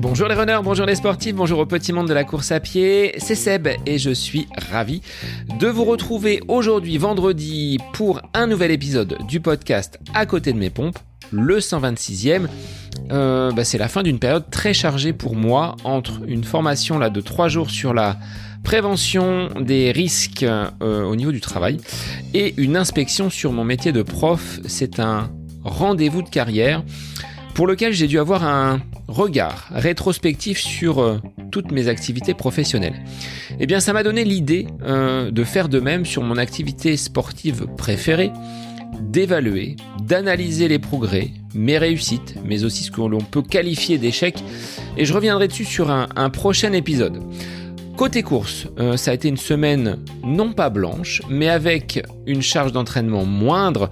Bonjour les runners, bonjour les sportifs, bonjour au petit monde de la course à pied, c'est Seb et je suis ravi de vous retrouver aujourd'hui vendredi pour un nouvel épisode du podcast À côté de mes pompes, le 126e. Euh, bah, c'est la fin d'une période très chargée pour moi entre une formation là de trois jours sur la prévention des risques euh, au niveau du travail et une inspection sur mon métier de prof. C'est un rendez-vous de carrière pour lequel j'ai dû avoir un regard rétrospectif sur euh, toutes mes activités professionnelles. Eh bien, ça m'a donné l'idée euh, de faire de même sur mon activité sportive préférée, d'évaluer, d'analyser les progrès, mes réussites, mais aussi ce que l'on peut qualifier d'échec, et je reviendrai dessus sur un, prochain épisode. Côté course, euh, ça a été une semaine non pas blanche, mais avec une charge d'entraînement moindre,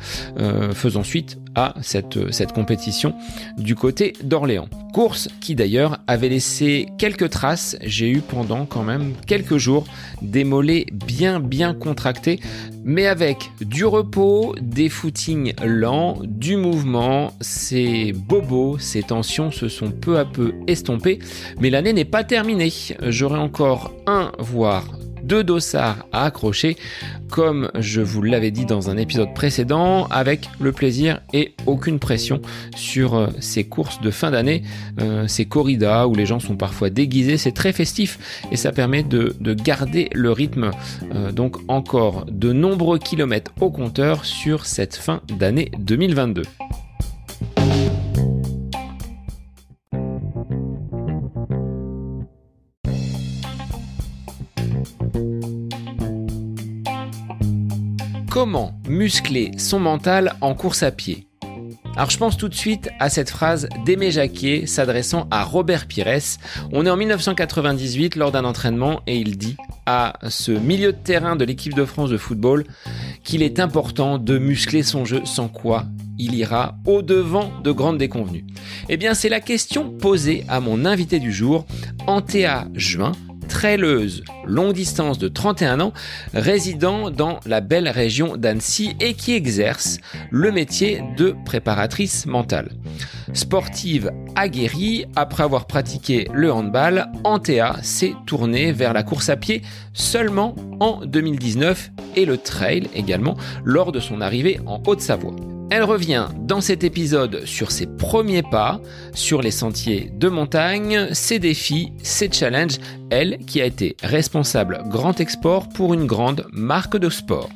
faisant suite cette, cette compétition du côté d'Orléans. Course qui d'ailleurs avait laissé quelques traces, j'ai eu pendant quand même quelques jours des mollets bien bien contractés, mais avec du repos, des footings lents, du mouvement, ces bobos, ces tensions se sont peu à peu estompées, mais l'année n'est pas terminée. J'aurai encore un, voire deux dossards à accrocher, comme je vous l'avais dit dans un épisode précédent, avec le plaisir et aucune pression sur euh, ces courses de fin d'année, euh, ces corridas où les gens sont parfois déguisés, c'est très festif et ça permet de, garder le rythme. Euh, donc encore de nombreux kilomètres au compteur sur cette fin d'année 2022. Comment muscler son mental en course à pied alors je pense tout de suite à cette phrase d'Aimé Jacquet s'adressant à Robert Pires. On est en 1998 lors d'un entraînement et il dit à ce milieu de terrain de l'équipe de France de football qu'il est important de muscler son jeu sans quoi il ira au-devant de grandes déconvenues. Eh bien c'est la question posée à mon invité du jour, Antea Juin, traileuse longue distance de 31 ans, résidant dans la belle région d'Annecy et qui exerce le métier de préparatrice mentale. Sportive aguerrie, après avoir pratiqué le handball, Antea s'est tournée vers la course à pied seulement en 2019 et le trail également lors de son arrivée en Haute-Savoie. Elle revient dans cet épisode sur ses premiers pas, sur les sentiers de montagne, ses défis, ses challenges, elle qui a été responsable grand export pour une grande marque de sport.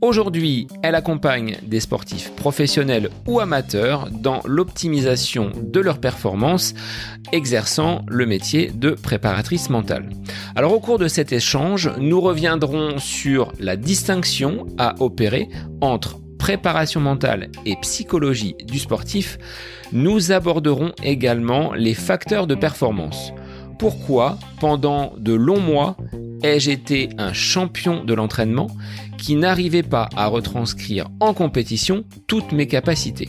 Aujourd'hui, elle accompagne des sportifs professionnels ou amateurs dans l'optimisation de leur performance, exerçant le métier de préparatrice mentale. Alors au cours de cet échange, nous reviendrons sur la distinction à opérer entre préparation mentale et psychologie du sportif, nous aborderons également les facteurs de performance. Pourquoi, pendant de longs mois, ai-je été un champion de l'entraînement qui n'arrivait pas à retranscrire en compétition toutes mes capacités?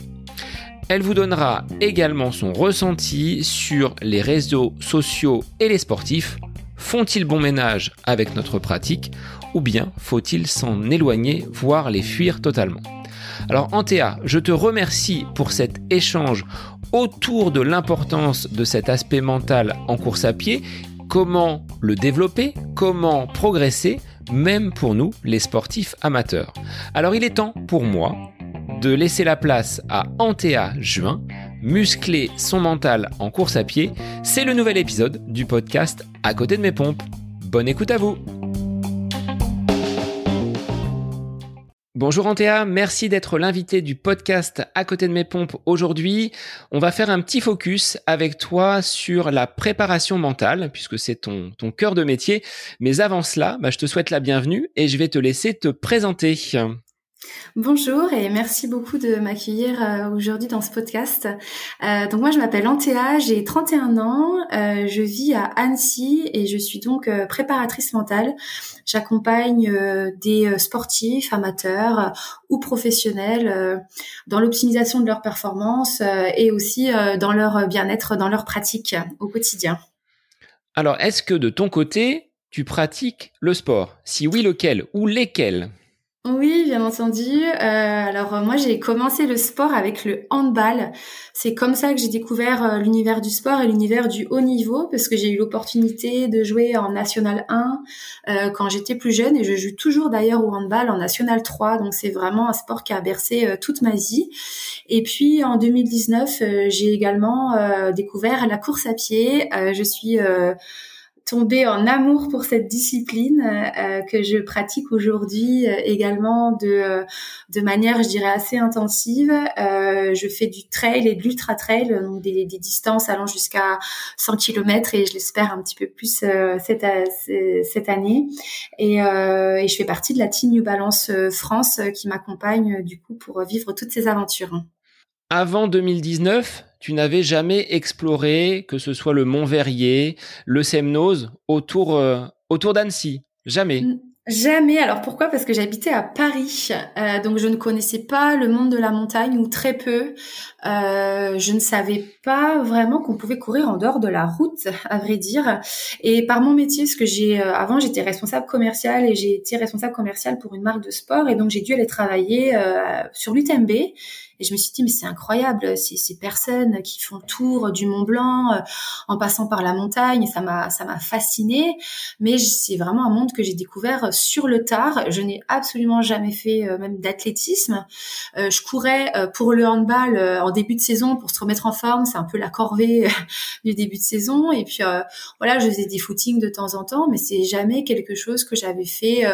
Elle vous donnera également son ressenti sur les réseaux sociaux et les sportifs. Font-ils bon ménage avec notre pratique ou bien faut-il s'en éloigner, voire les fuir totalement? Alors Antea, je te remercie pour cet échange autour de l'importance de cet aspect mental en course à pied, comment le développer, comment progresser, même pour nous, les sportifs amateurs. Alors il est temps pour moi de laisser la place à Antea Juin, muscler son mental en course à pied. C'est le nouvel épisode du podcast À côté de mes pompes. Bonne écoute à vous Bonjour Antea, merci d'être l'invité du podcast À côté de mes pompes aujourd'hui. On va faire un petit focus avec toi sur la préparation mentale, puisque c'est ton, cœur de métier. Mais avant cela, bah, je te souhaite la bienvenue et je vais te laisser te présenter. Bonjour et merci beaucoup de m'accueillir euh, aujourd'hui dans ce podcast. Euh, donc moi je m'appelle Antea, j'ai 31 ans, euh, je vis à Annecy et je suis donc préparatrice mentale. J'accompagne des sportifs, amateurs ou professionnels dans l'optimisation de leur performance et aussi dans leur bien-être, dans leur pratique au quotidien. Alors est-ce que de ton côté, tu pratiques le sport? Si oui, lequel ou lesquels? Oui, bien entendu. Euh, alors euh, moi, j'ai commencé le sport avec le handball. C'est comme ça que j'ai découvert euh, l'univers du sport et l'univers du haut niveau, parce que j'ai eu l'opportunité de jouer en National 1 euh, quand j'étais plus jeune, et je joue toujours d'ailleurs au handball en National 3. Donc c'est vraiment un sport qui a bercé toute ma vie. Et puis en 2019, j'ai également découvert la course à pied. je suis tombée en amour pour cette discipline euh, que je pratique aujourd'hui euh, également de euh, de manière je dirais assez intensive. Je fais du trail et de l'ultra trail donc des, des, distances allant jusqu'à 100 km et je l'espère un petit peu plus cette cette année. Et, et je fais partie de la team New Balance France qui m'accompagne du coup pour vivre toutes ces aventures avant 2019, tu n'avais jamais exploré, que ce soit le Mont Verrier, le Semnoz, autour, euh, autour d'Annecy. Jamais. Jamais. Alors pourquoi? Parce que j'habitais à Paris, euh, donc je ne connaissais pas le monde de la montagne ou très peu. Euh, je ne savais pas vraiment qu'on pouvait courir en dehors de la route, à vrai dire. Et par mon métier, ce que j'ai avant, j'étais responsable commercial et j'ai été responsable commercial pour une marque de sport, et donc j'ai dû aller travailler sur l'UTMB. Et je me suis dit, mais c'est incroyable, ces, ces personnes qui font le tour du Mont Blanc euh, en passant par la montagne, ça m'a, ça m'a fasciné. Mais c'est vraiment un monde que j'ai découvert sur le tard. Je n'ai absolument jamais fait euh, même d'athlétisme. Euh, je courais pour le handball en début de saison pour se remettre en forme. C'est un peu la corvée du début de saison. Et puis voilà, je faisais des footings de temps en temps, mais c'est jamais quelque chose que j'avais fait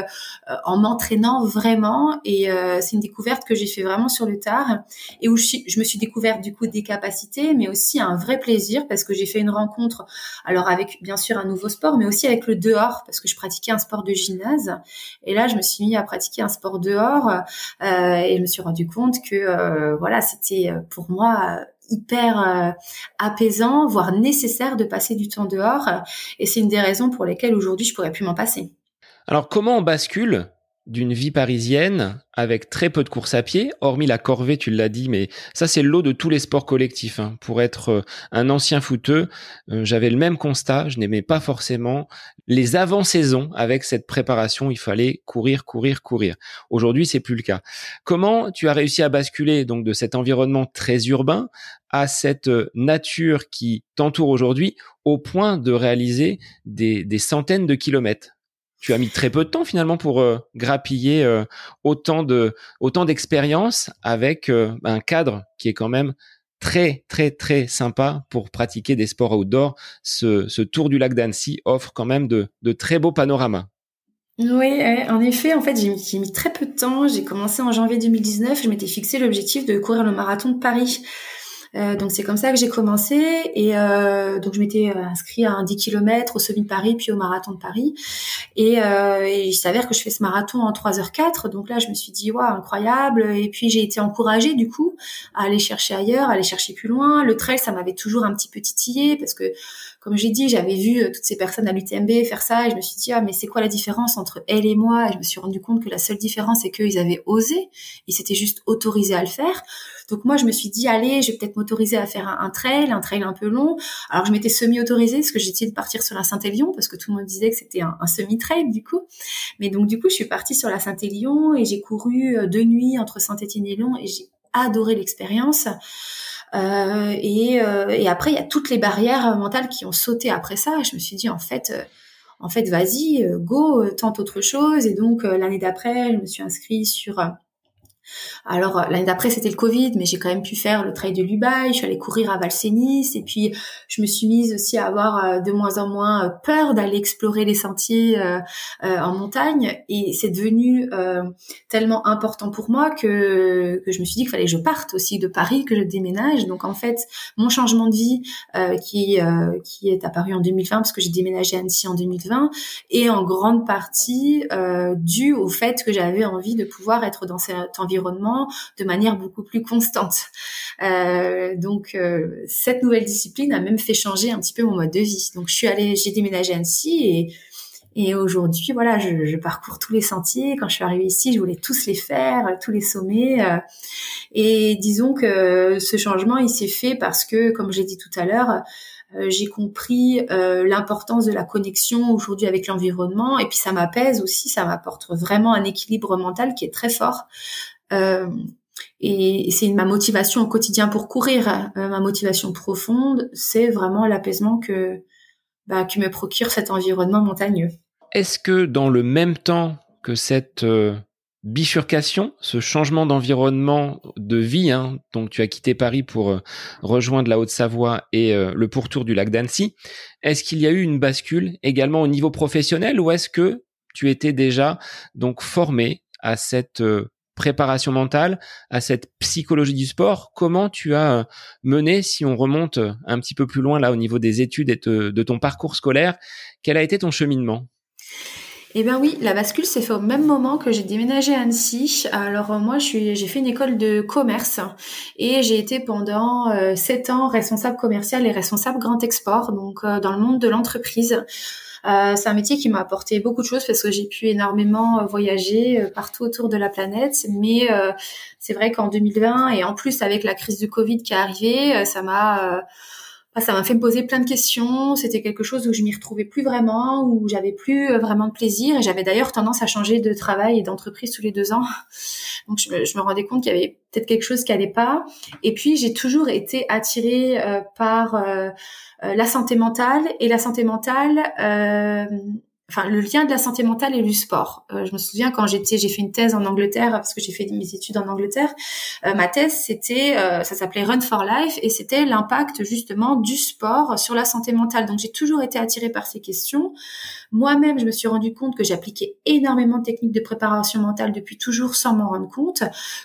en m'entraînant vraiment. Et c'est une découverte que j'ai fait vraiment sur le tard et où je, me suis découverte du coup des capacités, mais aussi un vrai plaisir parce que j'ai fait une rencontre, alors avec bien sûr un nouveau sport, mais aussi avec le dehors parce que je pratiquais un sport de gymnase. Et là, je me suis mis à pratiquer un sport dehors euh, et je me suis rendu compte que euh, voilà, c'était euh, pour moi hyper apaisant, voire nécessaire de passer du temps dehors. Et c'est une des raisons pour lesquelles aujourd'hui je pourrais plus m'en passer. Alors comment on bascule d'une vie parisienne avec très peu de courses à pied, hormis la corvée, tu l'as dit, mais ça c'est le lot de tous les sports collectifs. Hein. Pour être euh, un ancien footeux, euh, j'avais le même constat, je n'aimais pas forcément les avant-saisons avec cette préparation, il fallait courir, courir, courir. Aujourd'hui, c'est plus le cas. Comment tu as réussi à basculer donc de cet environnement très urbain à cette euh, nature qui t'entoure aujourd'hui au point de réaliser des centaines de kilomètres? Tu as mis très peu de temps finalement pour euh, grappiller euh, autant de autant avec euh, un cadre qui est quand même très très très sympa pour pratiquer des sports outdoor. Ce, ce tour du lac d'Annecy offre quand même de, de très beaux panoramas. Oui, en effet, en fait, j'ai mis, très peu de temps. J'ai commencé en janvier 2019. Je m'étais fixé l'objectif de courir le marathon de Paris. Euh, donc c'est comme ça que j'ai commencé. Et euh, donc je m'étais euh, inscrit à un 10 km au semi de Paris puis au marathon de Paris. Et, euh, et il s'avère que je fais ce marathon en 3h04 donc là je me suis dit waouh incroyable. Et puis j'ai été encouragée du coup à aller chercher ailleurs, à aller chercher plus loin. Le trail ça m'avait toujours un petit peu titillé parce que comme j'ai dit, j'avais vu toutes ces personnes à l'UTMB faire ça. Et je me suis dit ah mais c'est quoi la différence entre elle et moi? Et je me suis rendu compte que la seule différence c'est qu'ils avaient osé, ils s'étaient juste autorisés à le faire. Donc moi, je me suis dit, allez, je vais peut-être m'autoriser à faire un, trail, un trail un peu long. Alors je m'étais semi-autorisée parce que j'essayais de partir sur la Saint-Élion parce que tout le monde disait que c'était un, semi-trail du coup. Mais donc du coup, je suis partie sur la Saint-Élion et j'ai couru euh, deux nuits entre Saint-Étienne et Lyon et j'ai adoré l'expérience. Euh, et, euh, et, après, il y a toutes les barrières mentales qui ont sauté après ça. Je me suis dit, en fait, en fait, vas-y, go, tente autre chose. Et donc, l'année d'après, je me suis inscrite sur alors euh, l'année d'après c'était le Covid, mais j'ai quand même pu faire le trail de Lubaï. Je suis allée courir à Valsénis et puis je me suis mise aussi à avoir euh, de moins en moins euh, peur d'aller explorer les sentiers en montagne. Et c'est devenu tellement important pour moi que, que je me suis dit qu'il fallait que je parte aussi de Paris, que je déménage. Donc en fait mon changement de vie qui qui est apparu en 2020 parce que j'ai déménagé à Annecy en 2020 est en grande partie dû au fait que j'avais envie de pouvoir être dans cet de manière beaucoup plus constante. Euh, donc euh, cette nouvelle discipline a même fait changer un petit peu mon mode de vie. Donc je suis allée, j'ai déménagé à Annecy et et aujourd'hui, voilà, je, parcours tous les sentiers. Quand je suis arrivée ici, je voulais tous les faire, tous les sommets. Euh, et disons que ce changement, il s'est fait parce que, comme j'ai dit tout à l'heure, j'ai compris l'importance de la connexion aujourd'hui avec l'environnement et puis ça m'apaise aussi, ça m'apporte vraiment un équilibre mental qui est très fort. Et c'est ma motivation au quotidien pour courir. ma motivation profonde, c'est vraiment l'apaisement que bah, que me procure cet environnement montagneux. Est-ce que dans le même temps que cette bifurcation, ce changement d'environnement, de vie, hein, donc tu as quitté Paris pour euh, rejoindre la Haute-Savoie et euh, le pourtour du lac d'Annecy, est-ce qu'il y a eu une bascule également au niveau professionnel ou est-ce que tu étais déjà donc formé à cette euh, préparation mentale, à cette psychologie du sport Comment tu as mené, si on remonte un petit peu plus loin là au niveau des études et de ton parcours scolaire, quel a été ton cheminement? Eh bien oui, la bascule s'est fait au même moment que j'ai déménagé à Annecy. Alors euh, moi, j'ai fait une école de commerce et j'ai été pendant euh, sept ans responsable commercial et responsable grand export, donc euh, dans le monde de l'entreprise. C'est un métier qui m'a apporté beaucoup de choses parce que j'ai pu énormément voyager partout autour de la planète. Mais c'est vrai qu'en 2020 et en plus avec la crise du Covid qui est arrivée, ça m'a ah, ça m'a fait me poser plein de questions. C'était quelque chose où je m'y retrouvais plus vraiment, où j'avais plus euh, vraiment de plaisir. Et j'avais d'ailleurs tendance à changer de travail et d'entreprise tous les deux ans. Donc je me, rendais compte qu'il y avait peut-être quelque chose qui allait pas. Et puis j'ai toujours été attirée euh, par euh, la santé mentale et la santé mentale enfin le lien de la santé mentale et du sport. Euh, je me souviens quand j'étais, j'ai fait une thèse en Angleterre parce que j'ai fait mes études en Angleterre. Euh, ma thèse, c'était, euh, ça s'appelait Run for Life et c'était l'impact justement du sport sur la santé mentale. Donc j'ai toujours été attirée par ces questions. Moi-même, je me suis rendu compte que j'appliquais énormément de techniques de préparation mentale depuis toujours sans m'en rendre compte,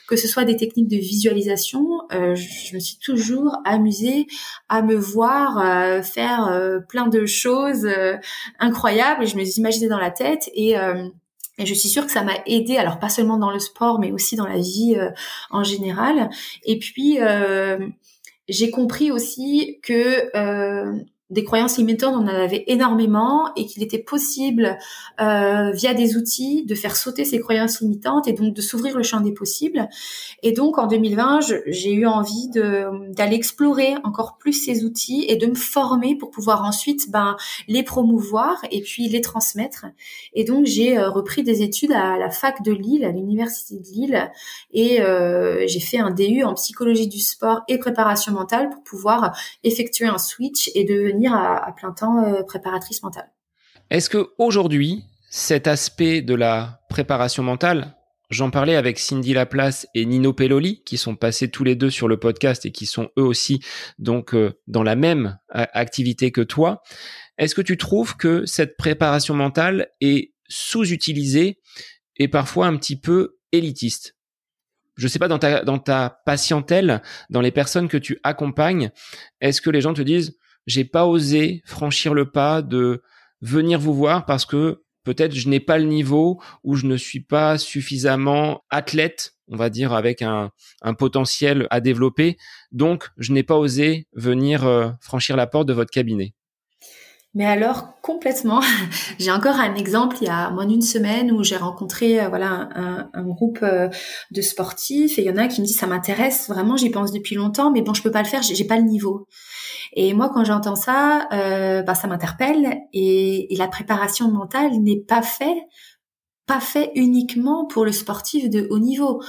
que ce soit des techniques de visualisation. je me suis toujours amusée à me voir faire plein de choses incroyables et je me imaginer dans la tête et euh, et je suis sûre que ça m'a aidé, alors pas seulement dans le sport, mais aussi dans la vie euh, en général. Et puis, euh, j'ai compris aussi que des croyances limitantes, on en avait énormément et qu'il était possible, euh, via des outils, de faire sauter ces croyances limitantes et donc de s'ouvrir le champ des possibles. Et donc en 2020, j'ai eu envie d'aller explorer encore plus ces outils et de me former pour pouvoir ensuite ben, les promouvoir et puis les transmettre. Et donc j'ai euh, repris des études à la fac de Lille, à l'université de Lille, et euh, j'ai fait un DU en psychologie du sport et préparation mentale pour pouvoir effectuer un switch et devenir à, plein temps euh, préparatrice mentale. Est-ce que aujourd'hui, cet aspect de la préparation mentale, j'en parlais avec Cindy Laplace et Nino Pelloli, qui sont passés tous les deux sur le podcast et qui sont eux aussi donc euh, dans la même activité que toi. Est-ce que tu trouves que cette préparation mentale est sous-utilisée et parfois un petit peu élitiste? Je sais pas dans ta patientèle, dans les personnes que tu accompagnes, est-ce que les gens te disent j'ai pas osé franchir le pas de venir vous voir parce que peut-être je n'ai pas le niveau ou je ne suis pas suffisamment athlète, on va dire, avec un, potentiel à développer. Donc, je n'ai pas osé venir euh, franchir la porte de votre cabinet. Mais alors complètement. j'ai encore un exemple il y a moins d'une semaine où j'ai rencontré euh, voilà un, groupe euh, de sportifs et il y en a un qui me dit ça m'intéresse vraiment, j'y pense depuis longtemps, mais bon je peux pas le faire, j'ai pas le niveau. Et moi, quand j'entends ça, euh, bah, ça m'interpelle. Et, et, la préparation mentale n'est pas faite pas fait uniquement pour le sportif de haut niveau.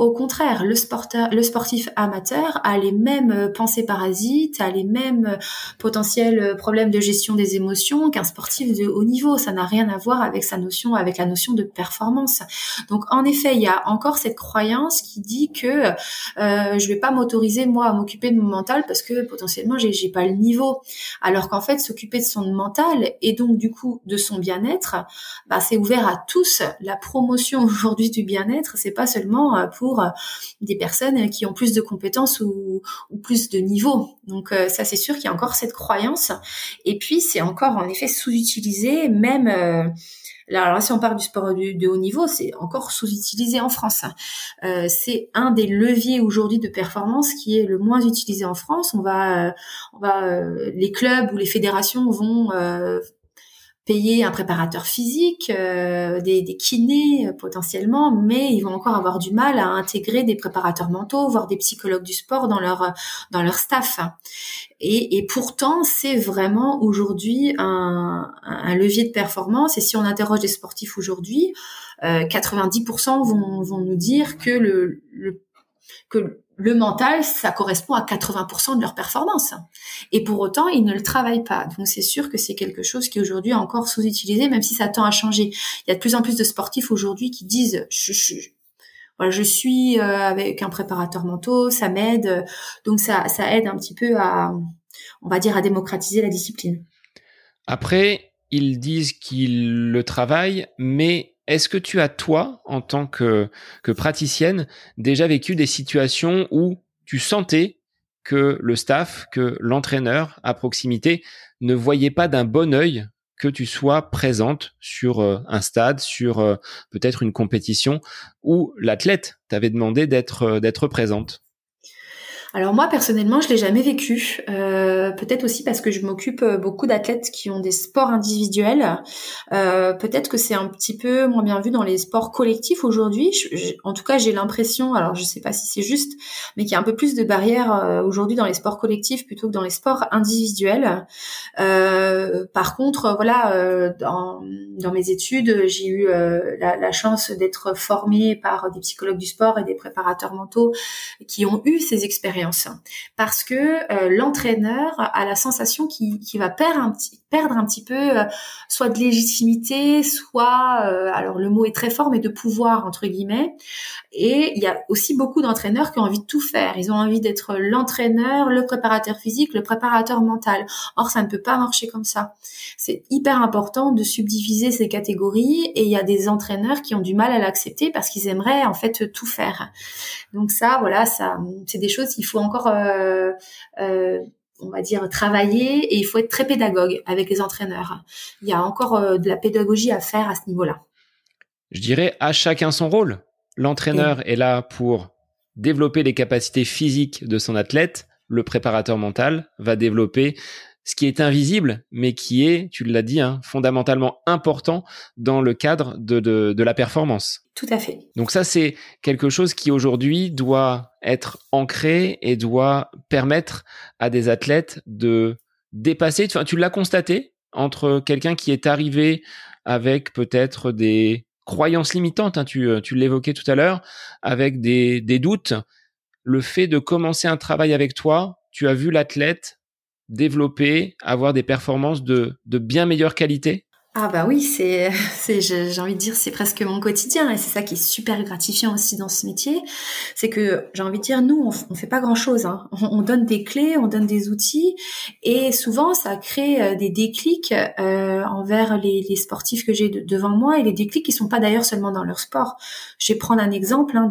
Au contraire, le, sportif amateur a les mêmes euh, pensées parasites, a les mêmes euh, potentiels euh, problèmes de gestion des émotions qu'un sportif de haut niveau. Ça n'a rien à voir avec sa notion, avec la notion de performance. Donc, en effet, il y a encore cette croyance qui dit que euh, je vais pas m'autoriser moi à m'occuper de mon mental parce que potentiellement j'ai pas le niveau. Alors qu'en fait, s'occuper de son mental et donc du coup de son bien-être, bah, c'est ouvert à tous. La promotion aujourd'hui du bien-être, c'est pas seulement pour euh, des personnes qui ont plus de compétences ou, plus de niveau. Donc euh, ça, c'est sûr qu'il y a encore cette croyance. Et puis, c'est encore en effet sous-utilisé, même... Euh, alors si on parle du sport de, haut niveau, c'est encore sous-utilisé en France. c'est un des leviers aujourd'hui de performance qui est le moins utilisé en France. On va, on va, les clubs ou les fédérations vont payer un préparateur physique, euh, des, des, kinés euh, potentiellement, mais ils vont encore avoir du mal à intégrer des préparateurs mentaux, voire des psychologues du sport dans leur dans leur staff. Et, et pourtant, c'est vraiment aujourd'hui un, un, levier de performance. Et si on interroge des sportifs aujourd'hui, euh, 90% vont, vont nous dire que le, le que le mental, ça correspond à 80% de leur performance. Et pour autant, ils ne le travaillent pas. Donc c'est sûr que c'est quelque chose qui aujourd'hui est encore sous-utilisé, même si ça tend à changer. Il y a de plus en plus de sportifs aujourd'hui qui disent, je, suis euh, avec un préparateur mental, ça m'aide. Donc ça, ça aide un petit peu à, on va dire, à démocratiser la discipline. Après, ils disent qu'ils le travaillent, mais est-ce que tu as, toi, en tant que, praticienne, déjà vécu des situations où tu sentais que le staff, que l'entraîneur à proximité ne voyait pas d'un bon œil que tu sois présente sur euh, un stade, sur euh, peut-être une compétition où l'athlète t'avait demandé d'être euh, d'être présente? Alors moi personnellement, je l'ai jamais vécu. Euh, peut-être aussi parce que je m'occupe euh, beaucoup d'athlètes qui ont des sports individuels. Euh, peut-être que c'est un petit peu moins bien vu dans les sports collectifs aujourd'hui. En tout cas, j'ai l'impression, alors je sais pas si c'est juste, mais qu'il y a un peu plus de barrières aujourd'hui dans les sports collectifs plutôt que dans les sports individuels. Par contre, voilà, dans, mes études, j'ai eu la, chance d'être formée par des psychologues du sport et des préparateurs mentaux qui ont eu ces expériences parce que euh, l'entraîneur a la sensation qu'il va perdre un petit perdre un petit peu euh, soit de légitimité, soit euh, alors le mot est très fort mais de pouvoir entre guillemets. Et il y a aussi beaucoup d'entraîneurs qui ont envie de tout faire. Ils ont envie d'être l'entraîneur, le préparateur physique, le préparateur mental. Or ça ne peut pas marcher comme ça. C'est hyper important de subdiviser ces catégories et il y a des entraîneurs qui ont du mal à l'accepter parce qu'ils aimeraient en fait tout faire. Donc ça voilà, ça c'est des choses qu'il encore euh, euh, on va dire travailler et il faut être très pédagogue avec les entraîneurs. Il y a encore euh, de la pédagogie à faire à ce niveau-là. Je dirais à chacun son rôle. L'entraîneur est là pour développer les capacités physiques de son athlète. Le préparateur mental va développer ce qui est invisible, mais qui est, tu l'as dit, hein, fondamentalement important dans le cadre de, de, de, la performance. Tout à fait. Donc ça, c'est quelque chose qui aujourd'hui doit être ancré et doit permettre à des athlètes de dépasser. Enfin, tu l'as constaté entre quelqu'un qui est arrivé avec peut-être des croyances limitantes, hein, tu, tu l'évoquais tout à l'heure, avec des, des doutes. Le fait de commencer un travail avec toi, tu as vu l'athlète développer, avoir des performances de, de bien meilleure qualité? Ah bah oui, c'est, c'est, j'ai envie de dire, c'est presque mon quotidien et c'est ça qui est super gratifiant aussi dans ce métier, c'est que j'ai envie de dire, nous, on, fait pas grand chose, hein. on, donne des clés, on donne des outils et souvent ça crée euh, des déclics euh, envers les, sportifs que j'ai devant moi et les déclics qui sont pas d'ailleurs seulement dans leur sport. Je vais prendre un exemple hein,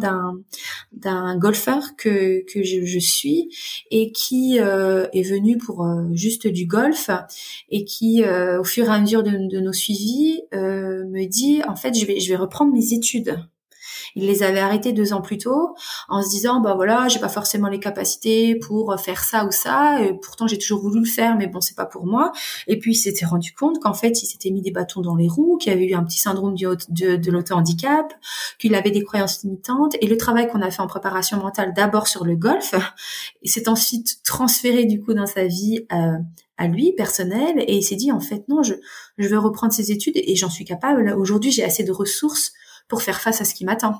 d'un golfeur que que je, je, suis et qui euh, est venu pour euh, juste du golf et qui au fur et à mesure de nos suivi euh, me dit en fait je vais je vais reprendre mes études. Il les avait arrêtés deux ans plus tôt en se disant bah voilà j'ai pas forcément les capacités pour faire ça ou ça et pourtant j'ai toujours voulu le faire mais bon c'est pas pour moi et puis il s'était rendu compte qu'en fait il s'était mis des bâtons dans les roues qu'il avait eu un petit syndrome du, de, de l'auto-handicap qu'il avait des croyances limitantes et le travail qu'on a fait en préparation mentale d'abord sur le golf s'est ensuite transféré du coup dans sa vie euh, à lui personnel et il s'est dit en fait non je je veux reprendre ses études et j'en suis capable. Aujourd'hui j'ai assez de ressources pour faire face à ce qui m'attend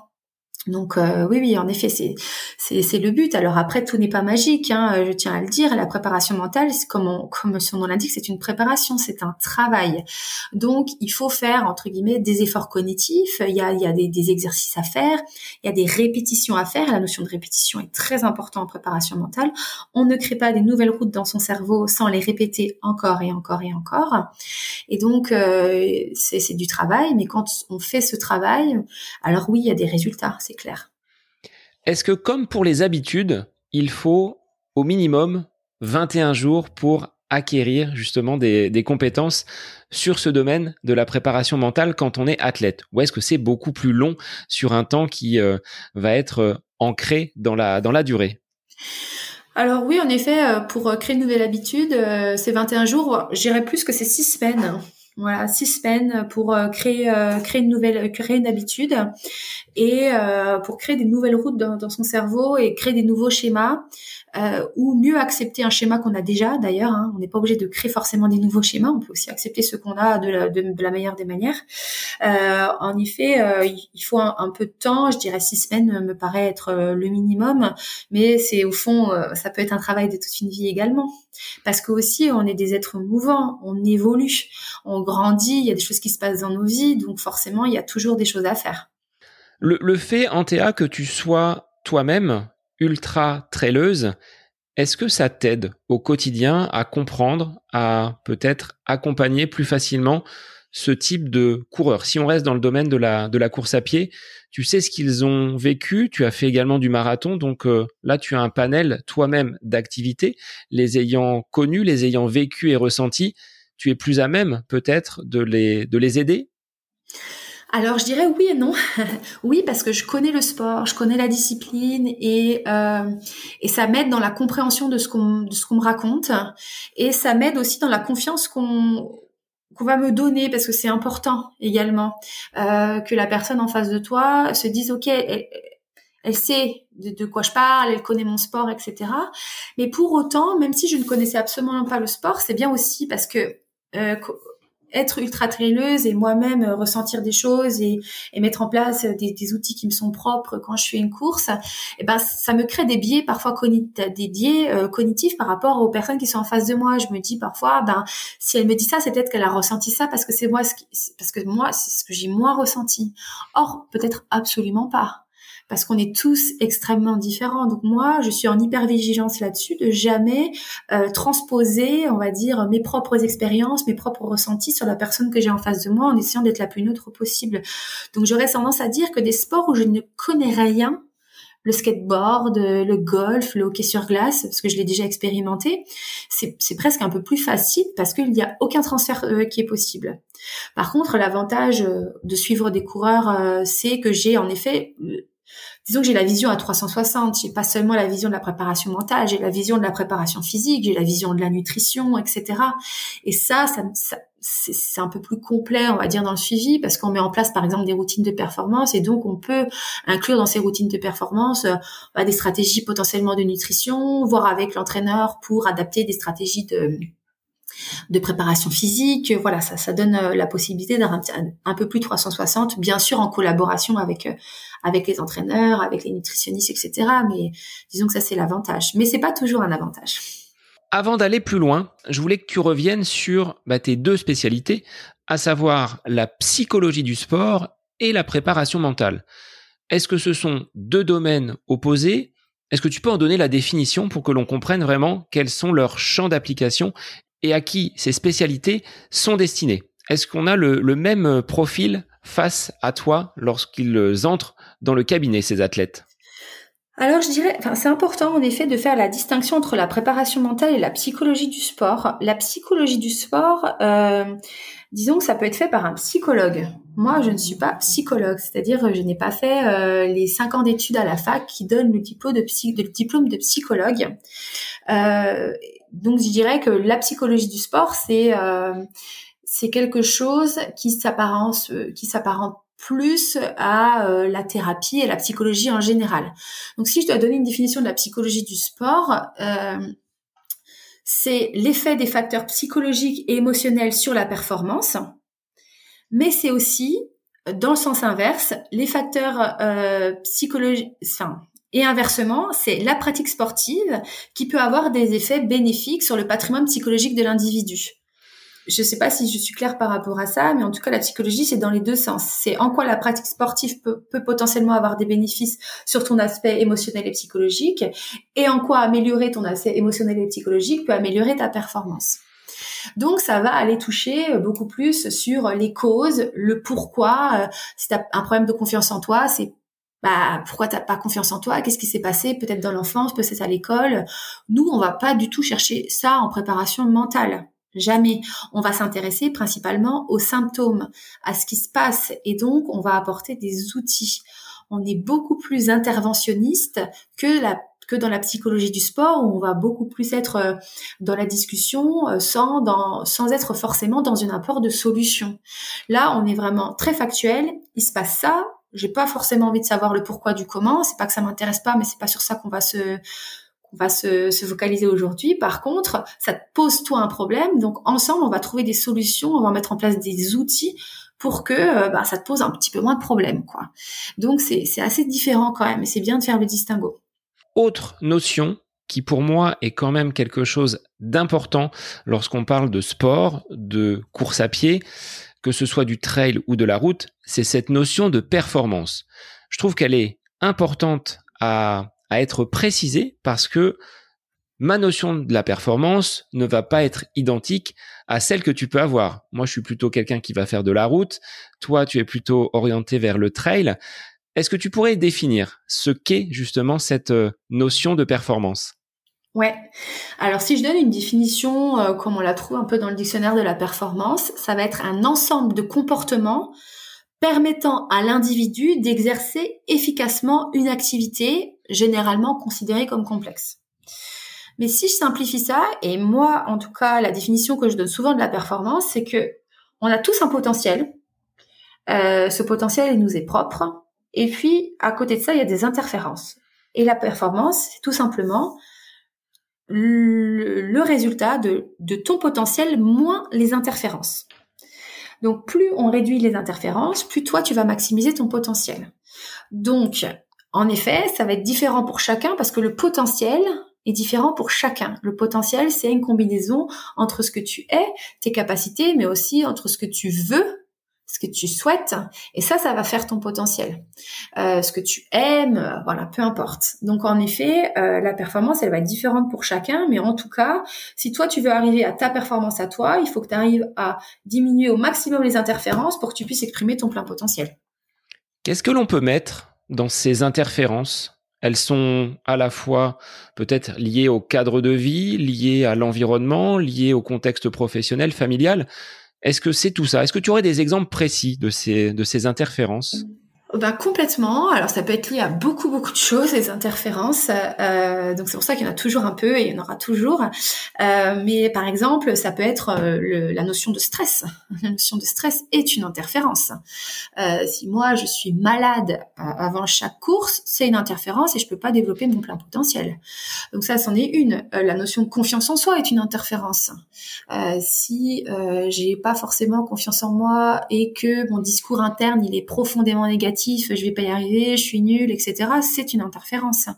donc euh, oui, oui, en effet, c'est c'est le but. Alors après, tout n'est pas magique. Hein, je tiens à le dire. La préparation mentale, comme comme son nom l'indique, c'est une préparation, c'est un travail. Donc il faut faire entre guillemets des efforts cognitifs. Il y a il y a des, des exercices à faire. Il y a des répétitions à faire. La notion de répétition est très importante en préparation mentale. On ne crée pas des nouvelles routes dans son cerveau sans les répéter encore et encore et encore. Et donc euh, c'est du travail. Mais quand on fait ce travail, alors oui, il y a des résultats clair. Est-ce que comme pour les habitudes, il faut au minimum 21 jours pour acquérir justement des, compétences sur ce domaine de la préparation mentale quand on est athlète? Ou est-ce que c'est beaucoup plus long sur un temps qui euh, va être euh, ancré dans la, dans la durée? Alors oui, en effet, euh, pour créer une nouvelle habitude, c'est 21 jours, j'irais plus que c'est 6 semaines. Voilà, six semaines pour euh, créer euh, créer une nouvelle créer une habitude et euh, pour créer des nouvelles routes dans, dans, son cerveau et créer des nouveaux schémas euh, ou mieux accepter un schéma qu'on a déjà d'ailleurs. Hein. On n'est pas obligé de créer forcément des nouveaux schémas, on peut aussi accepter ce qu'on a de la, de, de la, meilleure des manières. Euh, en effet, euh, il faut un, un, peu de temps, je dirais six semaines me paraît être euh, le minimum, mais c'est au fond, euh, ça peut être un travail de toute une vie également. Parce que aussi, on est des êtres mouvants, on évolue, on grandit, il y a des choses qui se passent dans nos vies, donc forcément, il y a toujours des choses à faire. Le, le fait, Antea, que tu sois toi-même ultra traileuse, est-ce que ça t'aide au quotidien à comprendre, à peut-être accompagner plus facilement ce type de coureur? Si on reste dans le domaine de la, de la course à pied, tu sais ce qu'ils ont vécu, tu as fait également du marathon, donc euh, là tu as un panel toi-même d'activités, les ayant connus, les ayant vécus et ressentis, tu es plus à même peut-être de les, de les aider? Alors je dirais oui et non. oui parce que je connais le sport, je connais la discipline et euh, et ça m'aide dans la compréhension de ce qu'on de ce qu'on me raconte et ça m'aide aussi dans la confiance qu'on qu'on va me donner parce que c'est important également euh, que la personne en face de toi se dise ok elle, elle sait de, quoi je parle, elle connaît mon sport, etc. Mais pour autant, même si je ne connaissais absolument pas le sport, c'est bien aussi parce que euh, être ultra traileuse et moi-même euh, ressentir des choses et, et mettre en place des, des, outils qui me sont propres quand je fais une course, et eh ben ça me crée des biais parfois des biais euh, cognitifs par rapport aux personnes qui sont en face de moi. Je me dis parfois, ben si elle me dit ça, c'est peut-être qu'elle a ressenti ça parce que c'est moi, ce parce que moi, c'est ce que j'ai moi ressenti. Or peut-être absolument pas parce qu'on est tous extrêmement différents. Donc moi, je suis en hypervigilance là-dessus, de jamais euh, transposer, on va dire, mes propres expériences, mes propres ressentis sur la personne que j'ai en face de moi, en essayant d'être la plus neutre possible. Donc j'aurais tendance à dire que des sports où je ne connais rien, le skateboard, le golf, le hockey sur glace, parce que je l'ai déjà expérimenté, c'est presque un peu plus facile parce qu'il n'y a aucun transfert euh, qui est possible. Par contre, l'avantage euh, de suivre des coureurs, c'est que j'ai en effet disons que j'ai la vision à 360. J'ai pas seulement la vision de la préparation mentale, j'ai la vision de la préparation physique, j'ai la vision de la nutrition, etc. Et ça, ça, c'est un peu plus complet, on va dire, dans le suivi, parce qu'on met en place, par exemple, des routines de performance, et donc on peut inclure dans ces routines de performance euh, bah, des stratégies potentiellement de nutrition, voir avec l'entraîneur pour adapter des stratégies de de préparation physique. Voilà, ça, ça donne euh, la possibilité d'un un, peu plus 360, bien sûr en collaboration avec euh, avec les entraîneurs, avec les nutritionnistes, etc. Mais disons que ça c'est l'avantage. Mais c'est pas toujours un avantage. Avant d'aller plus loin, je voulais que tu reviennes sur bah, tes deux spécialités, à savoir la psychologie du sport et la préparation mentale. Est-ce que ce sont deux domaines opposés? Est-ce que tu peux en donner la définition pour que l'on comprenne vraiment quels sont leurs champs d'application et à qui ces spécialités sont destinées Est-ce qu'on a le, même profil face à toi lorsqu'ils entrent dans le cabinet, ces athlètes? Alors je dirais, c'est important en effet de faire la distinction entre la préparation mentale et la psychologie du sport. La psychologie du sport, euh, disons que ça peut être fait par un psychologue. Moi, je ne suis pas psychologue, c'est-à-dire je n'ai pas fait euh, les cinq ans d'études à la fac qui donnent le diplôme de, psychologue. Euh, donc je dirais que la psychologie du sport, c'est euh, c'est quelque chose qui s'apparente qui s'apparente plus à euh, la thérapie et la psychologie en général. Donc si je dois donner une définition de la psychologie du sport, euh, c'est l'effet des facteurs psychologiques et émotionnels sur la performance, mais c'est aussi, dans le sens inverse, les facteurs euh, psychologiques, et inversement, c'est la pratique sportive qui peut avoir des effets bénéfiques sur le patrimoine psychologique de l'individu. Je ne sais pas si je suis claire par rapport à ça, mais en tout cas, la psychologie, c'est dans les deux sens. C'est en quoi la pratique sportive peut, potentiellement avoir des bénéfices sur ton aspect émotionnel et psychologique, et en quoi améliorer ton aspect émotionnel et psychologique peut améliorer ta performance. Donc ça va aller toucher beaucoup plus sur les causes, le pourquoi. Euh, si tu as un problème de confiance en toi, c'est bah pourquoi t'as pas confiance en toi? Qu'est-ce qui s'est passé? Peut-être dans l'enfance, peut-être à l'école. Nous, on va pas du tout chercher ça en préparation mentale. Jamais. On va s'intéresser principalement aux symptômes, à ce qui se passe, et donc on va apporter des outils. On est beaucoup plus interventionniste que la que dans la psychologie du sport où on va beaucoup plus être euh, dans la discussion euh, sans dans sans être forcément dans une apport de solution. Là, on est vraiment très factuel. Il se passe ça. J'ai pas forcément envie de savoir le pourquoi du comment. C'est pas que ça m'intéresse pas, mais c'est pas sur ça qu'on va se on va se, se focaliser aujourd'hui. Par contre, ça te pose toi un problème. Donc ensemble, on va trouver des solutions, on va mettre en place des outils pour que euh, bah, ça te pose un petit peu moins de problèmes. Quoi. Donc c'est assez différent quand même, et c'est bien de faire le distinguo. Autre notion qui pour moi est quand même quelque chose d'important lorsqu'on parle de sport, de course à pied, que ce soit du trail ou de la route, c'est cette notion de performance. Je trouve qu'elle est importante à à être précisé parce que ma notion de la performance ne va pas être identique à celle que tu peux avoir. Moi, je suis plutôt quelqu'un qui va faire de la route. Toi, tu es plutôt orienté vers le trail. Est-ce que tu pourrais définir ce qu'est justement cette euh, notion de performance? Ouais. Alors si je donne une définition euh, comme on la trouve un peu dans le dictionnaire de la performance, ça va être un ensemble de comportements permettant à l'individu d'exercer efficacement une activité généralement considérée comme complexe. Mais si je simplifie ça, et moi en tout cas la définition que je donne souvent de la performance, c'est que on a tous un potentiel. Euh, ce potentiel il nous est propre. Et puis à côté de ça, il y a des interférences. Et la performance, c'est tout simplement le, résultat de ton potentiel moins les interférences. Donc plus on réduit les interférences, plus toi tu vas maximiser ton potentiel. Donc en effet, ça va être différent pour chacun parce que le potentiel est différent pour chacun. Le potentiel, c'est une combinaison entre ce que tu es, tes capacités, mais aussi entre ce que tu veux ce que tu souhaites, et ça, ça va faire ton potentiel. Euh, ce que tu aimes, euh, voilà, peu importe. Donc en effet, euh, la performance, elle va être différente pour chacun, mais en tout cas, si toi tu veux arriver à ta performance à toi, il faut que tu arrives à diminuer au maximum les interférences pour que tu puisses exprimer ton plein potentiel. Qu'est-ce que l'on peut mettre dans ces interférences? Elles sont à la fois peut-être liées au cadre de vie, liées à l'environnement, liées au contexte professionnel, familial. Est-ce que c'est tout ça? Est-ce que tu aurais des exemples précis de ces, de ces interférences? Ben, complètement. Alors ça peut être lié à beaucoup beaucoup de choses, les interférences. Euh, donc c'est pour ça qu'il y en a toujours un peu et il y en aura toujours. Euh, mais par exemple, ça peut être euh, le, la notion de stress. La notion de stress est une interférence. Euh, si moi je suis malade euh, avant chaque course, c'est une interférence et je peux pas développer mon plein potentiel. Donc ça, c'en est une. Euh, la notion de confiance en soi est une interférence. si j'ai pas forcément confiance en moi et que mon discours interne il est profondément négatif je vais pas y arriver, je suis nulle, etc. C'est une interférence.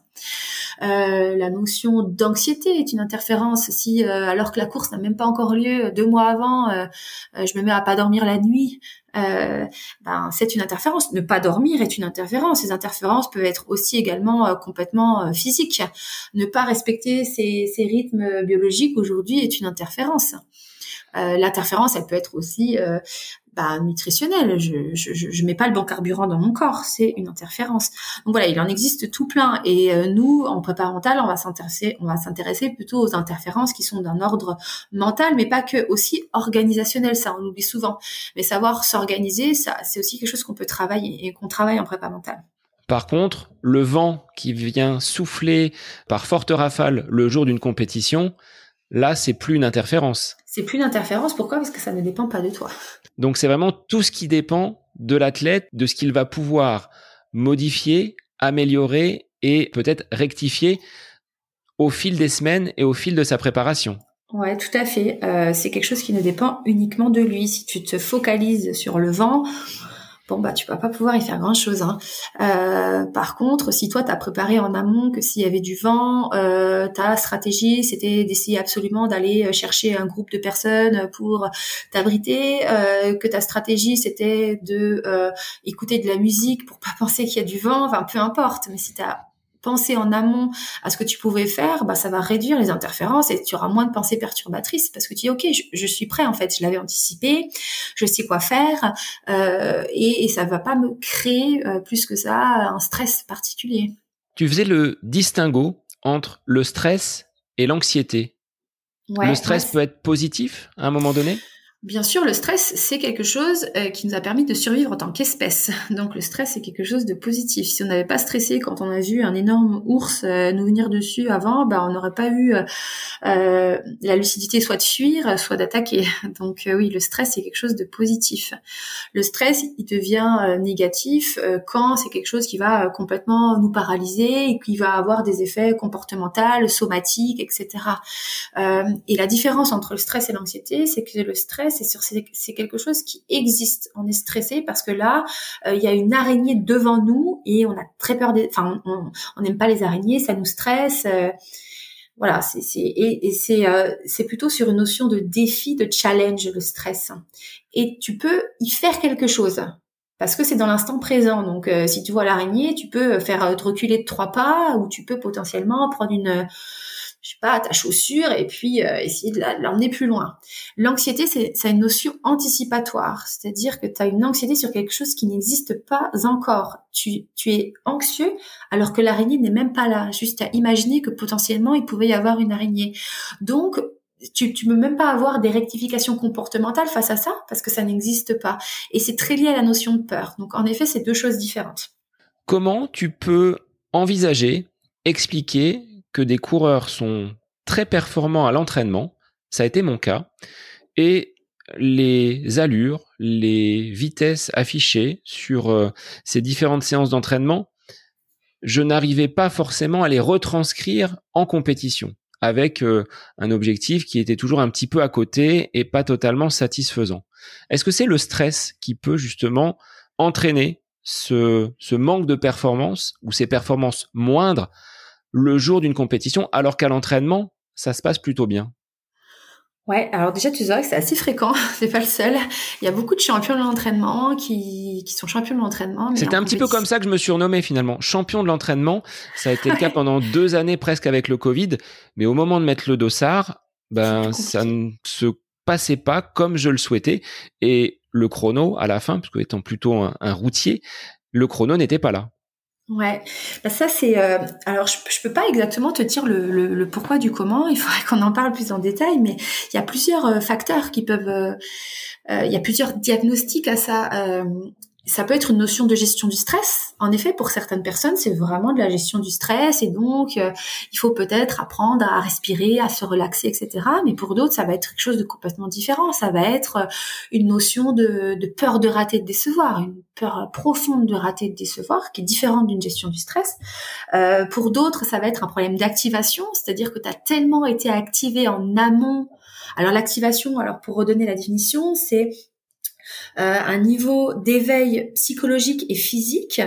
Euh, la notion d'anxiété est une interférence. Si euh, alors que la course n'a même pas encore lieu deux mois avant, euh, je me mets à pas dormir la nuit, ben c'est une interférence. Ne pas dormir est une interférence. Ces interférences peuvent être aussi également complètement physiques. Ne pas respecter ces, ces rythmes biologiques aujourd'hui est une interférence. L'interférence, elle peut être aussi bah, nutritionnel. Je, je, je, mets pas le bon carburant dans mon corps, c'est une interférence. Donc voilà, il en existe tout plein. Et euh, nous, en prépa mental, on va s'intéresser, on va s'intéresser plutôt aux interférences qui sont d'un ordre mental, mais pas que, aussi organisationnel. Ça, on oublie souvent. Mais savoir s'organiser, ça, c'est aussi quelque chose qu'on peut travailler et qu'on travaille en prépa mentale. Par contre, le vent qui vient souffler par forte rafale le jour d'une compétition, là, c'est plus une interférence. C'est plus une interférence. Pourquoi? Parce que ça ne dépend pas de toi. Donc c'est vraiment tout ce qui dépend de l'athlète, de ce qu'il va pouvoir modifier, améliorer et peut-être rectifier au fil des semaines et au fil de sa préparation. Ouais, tout à fait. Euh, c'est quelque chose qui ne dépend uniquement de lui. Si tu te focalises sur le vent, bon bah tu vas pas pouvoir y faire grand chose. Hein. Euh, par contre, si toi tu as préparé en amont que s'il y avait du vent, euh, ta stratégie c'était d'essayer absolument d'aller euh, chercher un groupe de personnes pour t'abriter, euh, que ta stratégie c'était de écouter de la musique pour pas penser qu'il y a du vent, enfin peu importe. Mais si tu as penser en amont à ce que tu pouvais faire, bah, ça va réduire les interférences et tu auras moins de pensées perturbatrices parce que tu dis, OK, je, suis prêt, en fait, je l'avais anticipé, je sais quoi faire euh, et, et ça va pas me créer euh, plus que ça un stress particulier. Tu faisais le distinguo entre le stress et l'anxiété. le stress peut être positif à un moment donné? Bien sûr, le stress, c'est quelque chose euh, qui nous a permis de survivre en tant qu'espèce. Donc le stress, c'est quelque chose de positif. Si on n'avait pas stressé quand on a vu un énorme ours euh, nous venir dessus avant, bah, on n'aurait pas eu euh, la lucidité soit de fuir, soit d'attaquer. Donc oui, le stress, c'est quelque chose de positif. Le stress, il devient négatif quand c'est quelque chose qui va complètement nous paralyser et qui va avoir des effets comportementaux, somatiques, etc. et la différence entre le stress et l'anxiété, c'est que le stress, c'est quelque chose qui existe. On est stressé parce que là, euh, il y a une araignée devant nous et on a très peur des, enfin, on n'aime pas les araignées, ça nous stresse. Euh, voilà, c'est et c'est euh, c'est plutôt sur une notion de défi, de challenge, le stress. Et tu peux y faire quelque chose parce que c'est dans l'instant présent. Donc, si tu vois l'araignée, tu peux faire te reculer de trois pas ou tu peux potentiellement prendre une je sais pas, ta chaussure et puis euh, essayer de l'emmener plus loin. L'anxiété, c'est une notion anticipatoire, c'est-à-dire que tu as une anxiété sur quelque chose qui n'existe pas encore. Tu, tu es anxieux alors que l'araignée n'est même pas là, juste à imaginer que potentiellement il pouvait y avoir une araignée. Donc, tu, tu peux même pas avoir des rectifications comportementales face à ça parce que ça n'existe pas. Et c'est très lié à la notion de peur. Donc, en effet, c'est deux choses différentes. Comment tu peux envisager, expliquer que des coureurs sont très performants à l'entraînement, ça a été mon cas, et les allures, les vitesses affichées sur euh, ces différentes séances d'entraînement, je n'arrivais pas forcément à les retranscrire en compétition avec euh, un objectif qui était toujours un petit peu à côté et pas totalement satisfaisant. Est-ce que c'est le stress qui peut justement entraîner ce, ce manque de performance ou ces performances moindres le jour d'une compétition, alors qu'à l'entraînement, ça se passe plutôt bien. Ouais, alors déjà tu dirais que c'est assez fréquent, c'est pas le seul. Il y a beaucoup de champions de l'entraînement qui, qui sont champions de l'entraînement. C'était un petit peu comme ça que je me suis renommé finalement, champion de l'entraînement. Ça a été le cas pendant deux années presque avec le Covid, mais au moment de mettre le dossard, ben ça ne se passait pas comme je le souhaitais et le chrono à la fin, parce que étant plutôt un routier, le chrono n'était pas là. Ouais, bah ça c'est. Euh, alors je, je peux pas exactement te dire le, le, pourquoi du comment. Il faudrait qu'on en parle plus en détail, mais il y a plusieurs euh, facteurs qui peuvent. Euh, il y a plusieurs diagnostics à ça ça peut être une notion de gestion du stress. En effet, pour certaines personnes, c'est vraiment de la gestion du stress et donc euh, il faut peut-être apprendre à respirer, à se relaxer, etc. Mais pour d'autres, ça va être quelque chose de complètement différent. Ça va être euh, une notion de, peur de rater, de décevoir, une peur profonde de rater, de décevoir, qui est différente d'une gestion du stress. Euh, pour d'autres, ça va être un problème d'activation, c'est-à-dire que tu as tellement été activé en amont. Alors l'activation, alors pour redonner la définition, c'est un niveau d'éveil psychologique et physique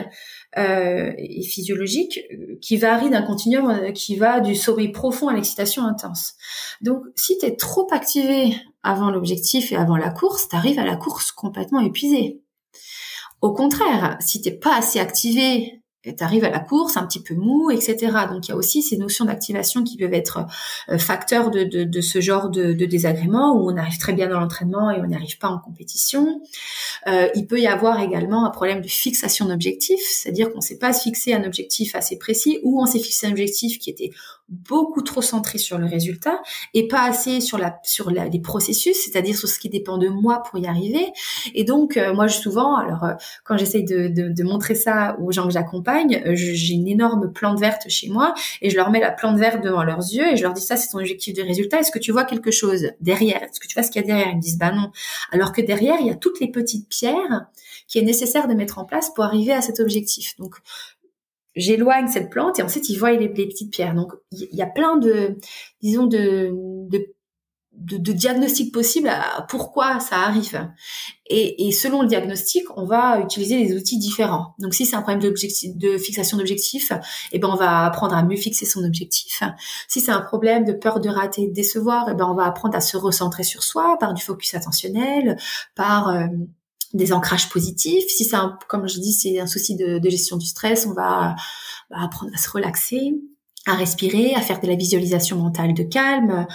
euh, et physiologique euh, qui varie d'un continuum qui va du sommeil profond à l'excitation intense. Donc, si tu es trop activé avant l'objectif et avant la course, tu arrives à la course complètement épuisé. Au contraire, si t'es pas assez activé tu arrives à la course un petit peu mou, etc. Donc il y a aussi ces notions d'activation qui peuvent être euh, facteurs de, de, ce genre de, de, désagrément où on arrive très bien dans l'entraînement et on n'y arrive pas en compétition. Euh, il peut y avoir également un problème de fixation d'objectif, c'est-à-dire qu'on ne sait pas se fixer un objectif assez précis ou on s'est fixé un objectif qui était beaucoup trop centré sur le résultat et pas assez sur la sur la, les processus, c'est-à-dire sur ce qui dépend de moi pour y arriver. Et donc euh, moi je, souvent, alors quand j'essaye de, montrer ça aux gens que j'accompagne, euh, j'ai une énorme plante verte chez moi et je leur mets la plante verte devant leurs yeux et je leur dis ça c'est ton objectif de résultat. Est-ce que tu vois quelque chose derrière? Est-ce que tu vois ce qu'il y a derrière? Ils me disent bah non. Alors que derrière il y a toutes les petites pierres qui est nécessaire de mettre en place pour arriver à cet objectif. Donc j'éloigne cette plante et ensuite ils voient les, petites pierres. Donc il y, a plein de, disons, de, de, de, diagnostics possibles à pourquoi ça arrive. Et, et, selon le diagnostic, on va utiliser des outils différents. Donc si c'est un problème de fixation d'objectif, eh ben on va apprendre à mieux fixer son objectif. Si c'est un problème de peur de rater, de décevoir, eh ben on va apprendre à se recentrer sur soi par du focus attentionnel, par euh, des ancrages positifs. Si c'est un, comme je dis, c'est un souci de, gestion du stress, on va, apprendre à se relaxer, à respirer, à faire de la visualisation mentale de calme,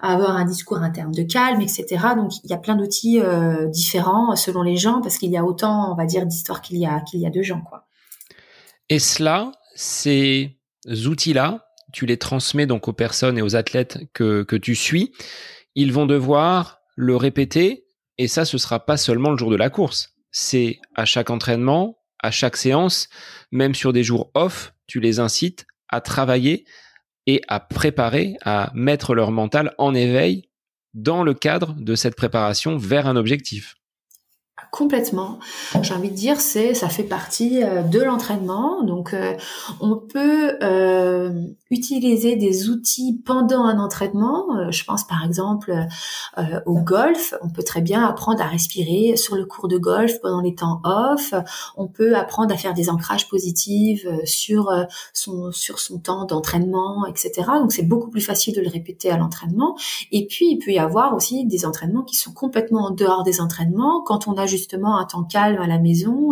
à avoir un discours interne de calme, etc. Donc il y a plein d'outils euh, différents selon les gens parce qu'il y a autant, on va dire, d'histoires qu'il y a qu'il y a de gens, quoi. Et cela, ces outils-là, tu les transmets donc aux personnes et aux athlètes que, que tu suis. Ils vont devoir le répéter Et ça, ce sera pas seulement le jour de la course. C'est à chaque entraînement, à chaque séance, même sur des jours off, tu les incites à travailler et à préparer, à mettre leur mental en éveil dans le cadre de cette préparation vers un objectif. Complètement. J'ai envie de dire, c'est ça fait partie euh, de l'entraînement. Donc, euh, on peut euh, utiliser des outils pendant un entraînement. je pense par exemple au golf. On peut très bien apprendre à respirer sur le cours de golf pendant les temps off. On peut apprendre à faire des ancrages positifs sur son sur son temps d'entraînement, etc. Donc, c'est beaucoup plus facile de le répéter à l'entraînement. Et puis, il peut y avoir aussi des entraînements qui sont complètement en dehors des entraînements quand on a justement un temps calme à la maison.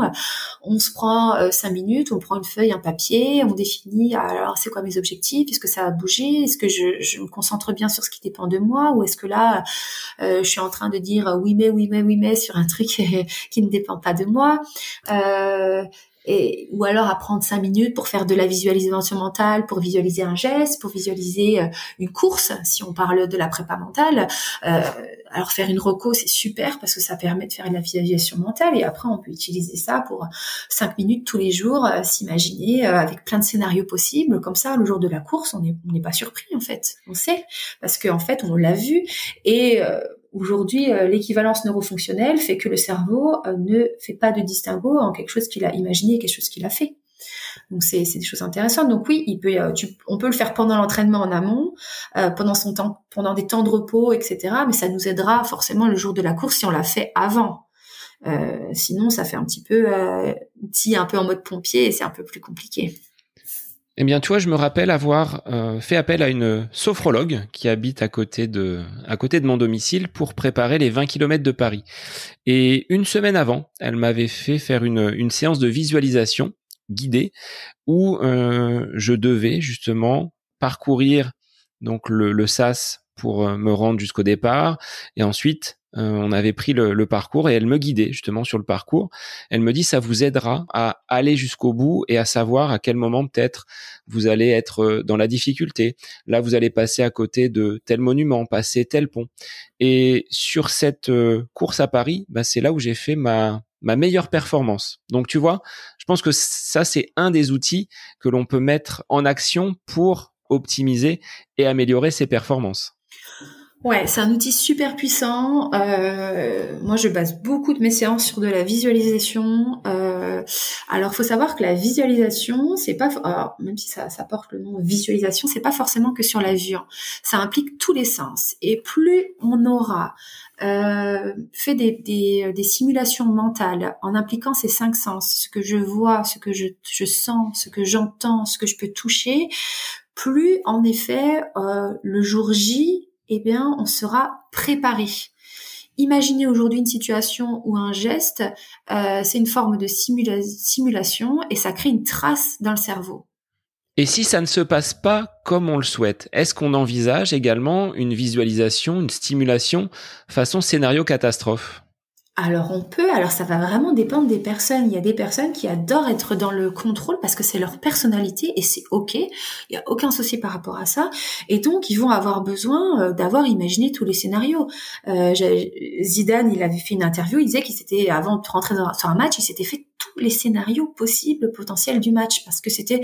On se prend euh, cinq minutes, on prend une feuille, un papier, on définit alors c'est quoi mes objectifs, est-ce que ça va bouger, est-ce que je, me concentre bien sur ce qui dépend de moi ou est-ce que là euh, je suis en train de dire oui mais oui mais oui mais sur un truc qui ne dépend pas de moi. Euh, et, ou alors à prendre cinq minutes pour faire de la visualisation mentale, pour visualiser un geste, pour visualiser euh, une course, si on parle de la prépa mentale. Euh, alors faire une reco, c'est super parce que ça permet de faire de la visualisation mentale et après on peut utiliser ça pour cinq minutes tous les jours, euh, s'imaginer avec plein de scénarios possibles. Comme ça, le jour de la course, on n'est pas surpris en fait, on sait parce qu'en fait on l'a vu et Aujourd'hui, euh, l'équivalence neurofonctionnelle fait que le cerveau euh, ne fait pas de distinguo en quelque chose qu'il a imaginé et quelque chose qu'il a fait. Donc c'est des choses intéressantes. Donc oui, il peut, euh, on peut le faire pendant l'entraînement en amont, pendant son temps, pendant des temps de repos, etc. Mais ça nous aidera forcément le jour de la course si on l'a fait avant. sinon, ça fait un petit peu outil un peu en mode pompier et c'est un peu plus compliqué. Eh bien, tu vois, je me rappelle avoir euh, fait appel à une sophrologue qui habite à côté de à côté de mon domicile pour préparer les 20 km de Paris. Et une semaine avant, elle m'avait fait faire une, une séance de visualisation guidée où euh, je devais justement parcourir donc le, le SAS pour euh, me rendre jusqu'au départ et ensuite euh, on avait pris le, parcours et elle me guidait justement sur le parcours. Elle me dit ça vous aidera à aller jusqu'au bout et à savoir à quel moment peut-être vous allez être euh, dans la difficulté. Là, vous allez passer à côté de tel monument, passer tel pont. Et sur cette euh, course à Paris, bah, c'est là où j'ai fait ma ma meilleure performance. Donc tu vois, je pense que ça c'est un des outils que l'on peut mettre en action pour optimiser et améliorer ses performances. Ouais, c'est un outil super puissant. Euh, moi, je base beaucoup de mes séances sur de la visualisation. Euh, alors, faut savoir que la visualisation, c'est pas, alors, même si ça, ça porte le nom visualisation, c'est pas forcément que sur la vue. Ça implique tous les sens. Et plus on aura euh, fait des, des, des, simulations mentales en impliquant ces cinq sens, ce que je vois, ce que je, je sens, ce que j'entends, ce que je peux toucher, plus en effet euh, le jour J eh bien, on sera préparé. Imaginez aujourd'hui une situation ou un geste, euh, c'est une forme de simulation et ça crée une trace dans le cerveau. Et si ça ne se passe pas comme on le souhaite, est-ce qu'on envisage également une visualisation, une stimulation façon scénario catastrophe? Alors on peut, alors ça va vraiment dépendre des personnes. Il y a des personnes qui adorent être dans le contrôle parce que c'est leur personnalité et c'est ok. Il y a aucun souci par rapport à ça. Et donc ils vont avoir besoin euh, d'avoir imaginé tous les scénarios. Euh, Zidane, il avait fait une interview, il disait qu'il s'était avant de rentrer dans, sur un match, il s'était fait tous les scénarios possibles, potentiels du match parce que c'était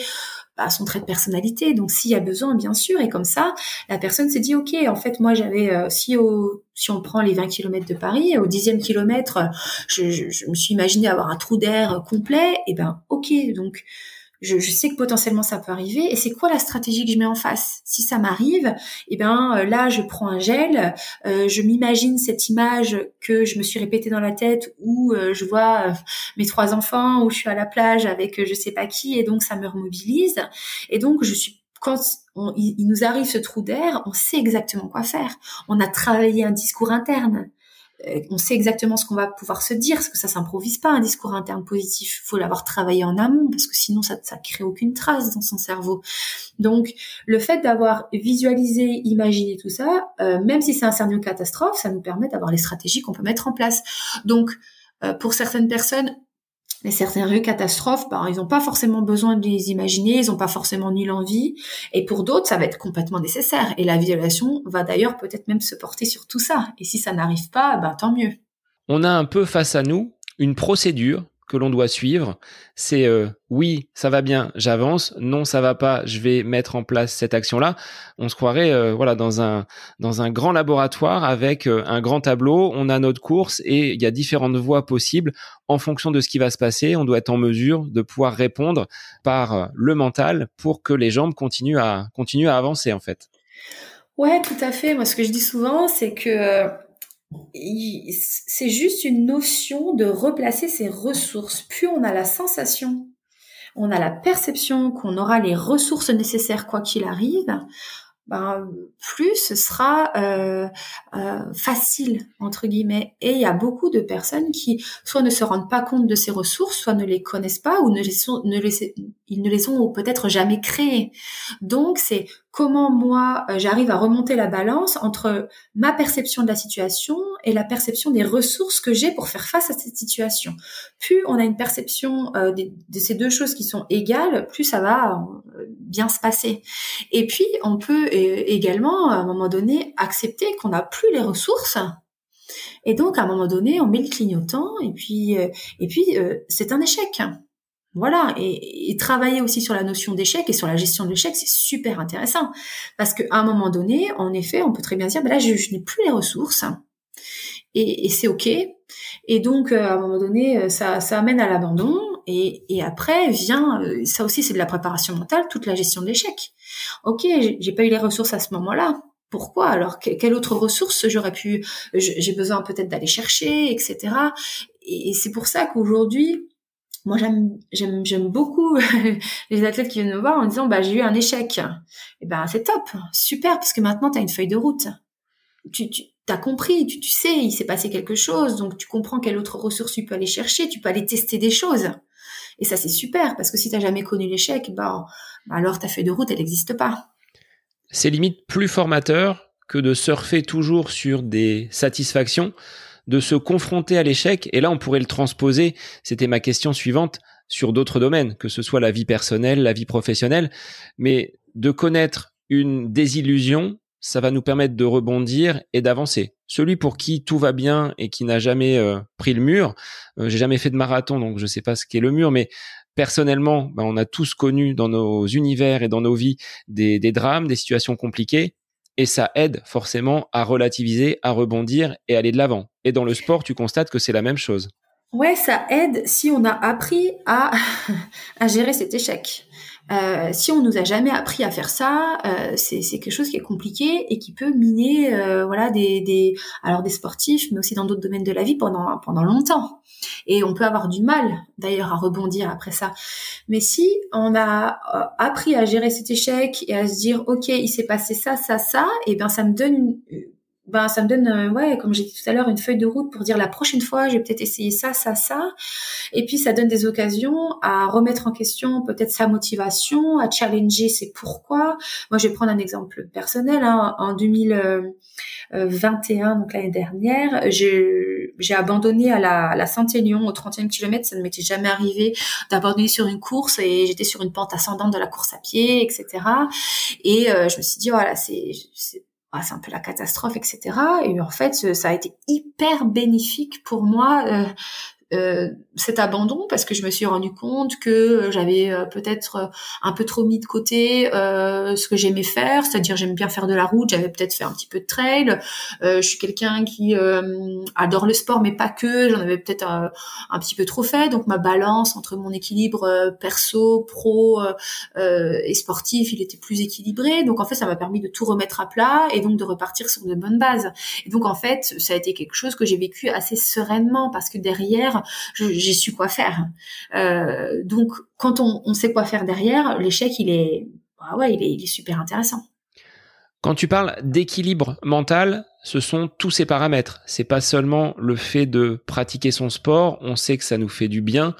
bah, son trait de personnalité. Donc s'il y a besoin, bien sûr, et comme ça, la personne s'est dit, ok, en fait, moi j'avais, euh, si si on prend les 20 km de Paris, au dixième kilomètre, je, je, je, me suis imaginé avoir un trou d'air complet, et ben ok, donc je, sais que potentiellement ça peut arriver. Et c'est quoi la stratégie que je mets en face? Si ça m'arrive, eh ben euh, là je prends un gel, euh, je m'imagine cette image que je me suis répétée dans la tête où euh, je vois mes trois enfants, où je suis à la plage avec je sais pas qui, et donc ça me remobilise. Et donc je suis quand il nous arrive ce trou d'air, on sait exactement quoi faire. On a travaillé un discours interne. Euh, on sait exactement ce qu'on va pouvoir se dire, parce que ça s'improvise pas un discours interne positif. Faut l'avoir travaillé en amont, parce que sinon ça ça crée aucune trace dans son cerveau. Donc le fait d'avoir visualisé, imaginé tout ça, euh, même si c'est un scénario catastrophe, ça nous permet d'avoir les stratégies qu'on peut mettre en place. Donc euh, pour certaines personnes, les scénarios catastrophes, ben, ils n'ont pas forcément besoin de les imaginer, ils n'ont pas forcément ni l'envie. Et pour d'autres, ça va être complètement nécessaire. Et la violation va d'ailleurs peut-être même se porter sur tout ça. Et si ça n'arrive pas, ben, tant mieux. on a un peu face à nous une procédure que l'on doit suivre, c'est euh, oui, ça va bien, j'avance, non, ça va pas, je vais mettre en place cette action-là. On se croirait euh, voilà dans un dans un grand laboratoire avec euh, un grand tableau, on a notre course et il y a différentes voies possibles en fonction de ce qui va se passer, on doit être en mesure de pouvoir répondre par le mental pour que les jambes continuent à continuent à avancer en fait. Ouais, tout à fait. Moi, ce que je dis souvent, c'est que c'est juste une notion de replacer ses ressources. Plus on a la sensation, on a la perception qu'on aura les ressources nécessaires quoi qu'il arrive, ben, plus ce sera euh, euh, facile entre guillemets. Et il y a beaucoup de personnes qui soit ne se rendent pas compte de ces ressources, soit ne les connaissent pas ou ne les sont, ne les, ils ne les ont peut-être jamais créées. Donc c'est comment moi euh, j'arrive à remonter la balance entre ma perception de la situation et la perception des ressources que j'ai pour faire face à cette situation. Plus on a une perception euh, de, ces deux choses qui sont égales, plus ça va euh, bien se passer. Et puis on peut également à un moment donné accepter qu'on n'a plus les ressources. Et donc à un moment donné, on met le clignotant et puis et puis c'est un échec. Voilà, et, travailler aussi sur la notion d'échec et sur la gestion de l'échec, c'est super intéressant. Parce qu'à un moment donné, en effet, on peut très bien dire, ben là, je, n'ai plus les ressources, et, c'est OK. Et donc, euh, à un moment donné, euh, ça, ça amène à l'abandon, et, et, après vient, euh, ça aussi c'est de la préparation mentale, toute la gestion de l'échec. OK, j'ai pas eu les ressources à ce moment-là, pourquoi? Alors quelle autre ressource j'aurais pu j'ai besoin peut-être d'aller chercher etc et c'est pour ça qu'aujourd'hui moi j'aime beaucoup les athlètes qui viennent me voir en disant bah j'ai eu un échec. Et eh ben c'est top, super parce que maintenant tu as une feuille de route. Tu as compris, tu, sais, il s'est passé quelque chose, donc tu comprends quelle autre ressource tu peux aller chercher, tu peux aller tester des choses. Et ça c'est super parce que si tu jamais connu l'échec, bah, alors ta feuille de route elle n'existe pas. C'est limite plus formateur que de surfer toujours sur des satisfactions de se confronter à l'échec. Et là, on pourrait le transposer. C'était ma question suivante sur d'autres domaines, que ce soit la vie personnelle, la vie professionnelle, mais de connaître une désillusion, ça va nous permettre de rebondir et d'avancer. Celui pour qui tout va bien et qui n'a jamais euh, pris le mur, euh, j'ai jamais fait de marathon, donc je sais pas ce qu'est le mur, mais personnellement, ben, on a tous connu dans nos univers et dans nos vies des drames, des situations compliquées et ça aide forcément à relativiser, à rebondir et aller de l'avant. Et dans le sport, tu constates que c'est la même chose. Ouais, ça aide si on a appris à, à gérer cet échec. Euh, si on nous a jamais appris à faire ça, euh, c'est quelque chose qui est compliqué et qui peut miner, euh, voilà, des, des, alors des sportifs, mais aussi dans d'autres domaines de la vie pendant pendant longtemps. Et on peut avoir du mal, d'ailleurs, à rebondir après ça. Mais si on a euh, appris à gérer cet échec et à se dire, ok, il s'est passé ça, ça, ça, et eh bien ça me donne une, ben ça me donne euh, ouais comme j'ai dit tout à l'heure une feuille de route pour dire la prochaine fois je vais peut-être essayer ça ça ça. Et puis ça donne des occasions à remettre en question peut-être sa motivation à challenger ses pourquoi. Moi je vais prendre un exemple personnel hein. en 2021 donc l'année dernière j'ai j'ai abandonné à la, à la Saint-Élion au 30e kilomètre. Ça ne m'était jamais arrivé d'abandonner sur une course et j'étais sur une pente ascendante de la course à pied etc et euh, je me suis dit voilà c'est ah, c'est un peu la catastrophe, etc. Et en fait, ça a été hyper bénéfique pour moi euh, euh, cet abandon parce que je me suis rendu compte que euh, j'avais euh, peut-être un peu trop mis de côté euh, ce que j'aimais faire, c'est-à-dire j'aime bien faire de la route, j'avais peut-être fait un petit peu de trail. Euh, je suis quelqu'un qui adore le sport, mais pas que. J'en avais peut-être un, un, petit peu trop fait, donc ma balance entre mon équilibre perso, pro et sportif, il était plus équilibré. Donc en fait, ça m'a permis de tout remettre à plat et donc de repartir sur de bonnes bases. Et donc en fait, ça a été quelque chose que j'ai vécu assez sereinement parce que derrière j'ai su quoi faire. Euh, donc, quand on, sait quoi faire derrière, l'échec, il est, bah ouais, il est, super intéressant. Quand tu parles d'équilibre mental, ce sont tous ces paramètres. C'est pas seulement le fait de pratiquer son sport. On sait que ça nous fait du bien.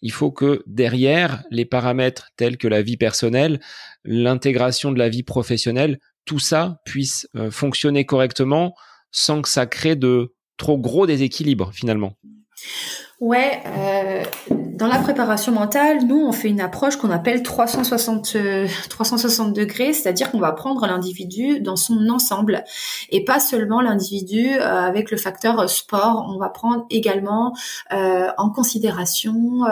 Il faut que derrière les paramètres tels que la vie personnelle, l'intégration de la vie professionnelle, tout ça puisse euh, fonctionner correctement sans que ça crée de trop gros déséquilibres finalement. Ouais, euh, dans la préparation mentale, nous, on fait une approche qu'on appelle 360, 360 degrés, c'est-à-dire qu'on va prendre l'individu dans son ensemble et pas seulement l'individu euh, avec le facteur sport. On va prendre également euh, en considération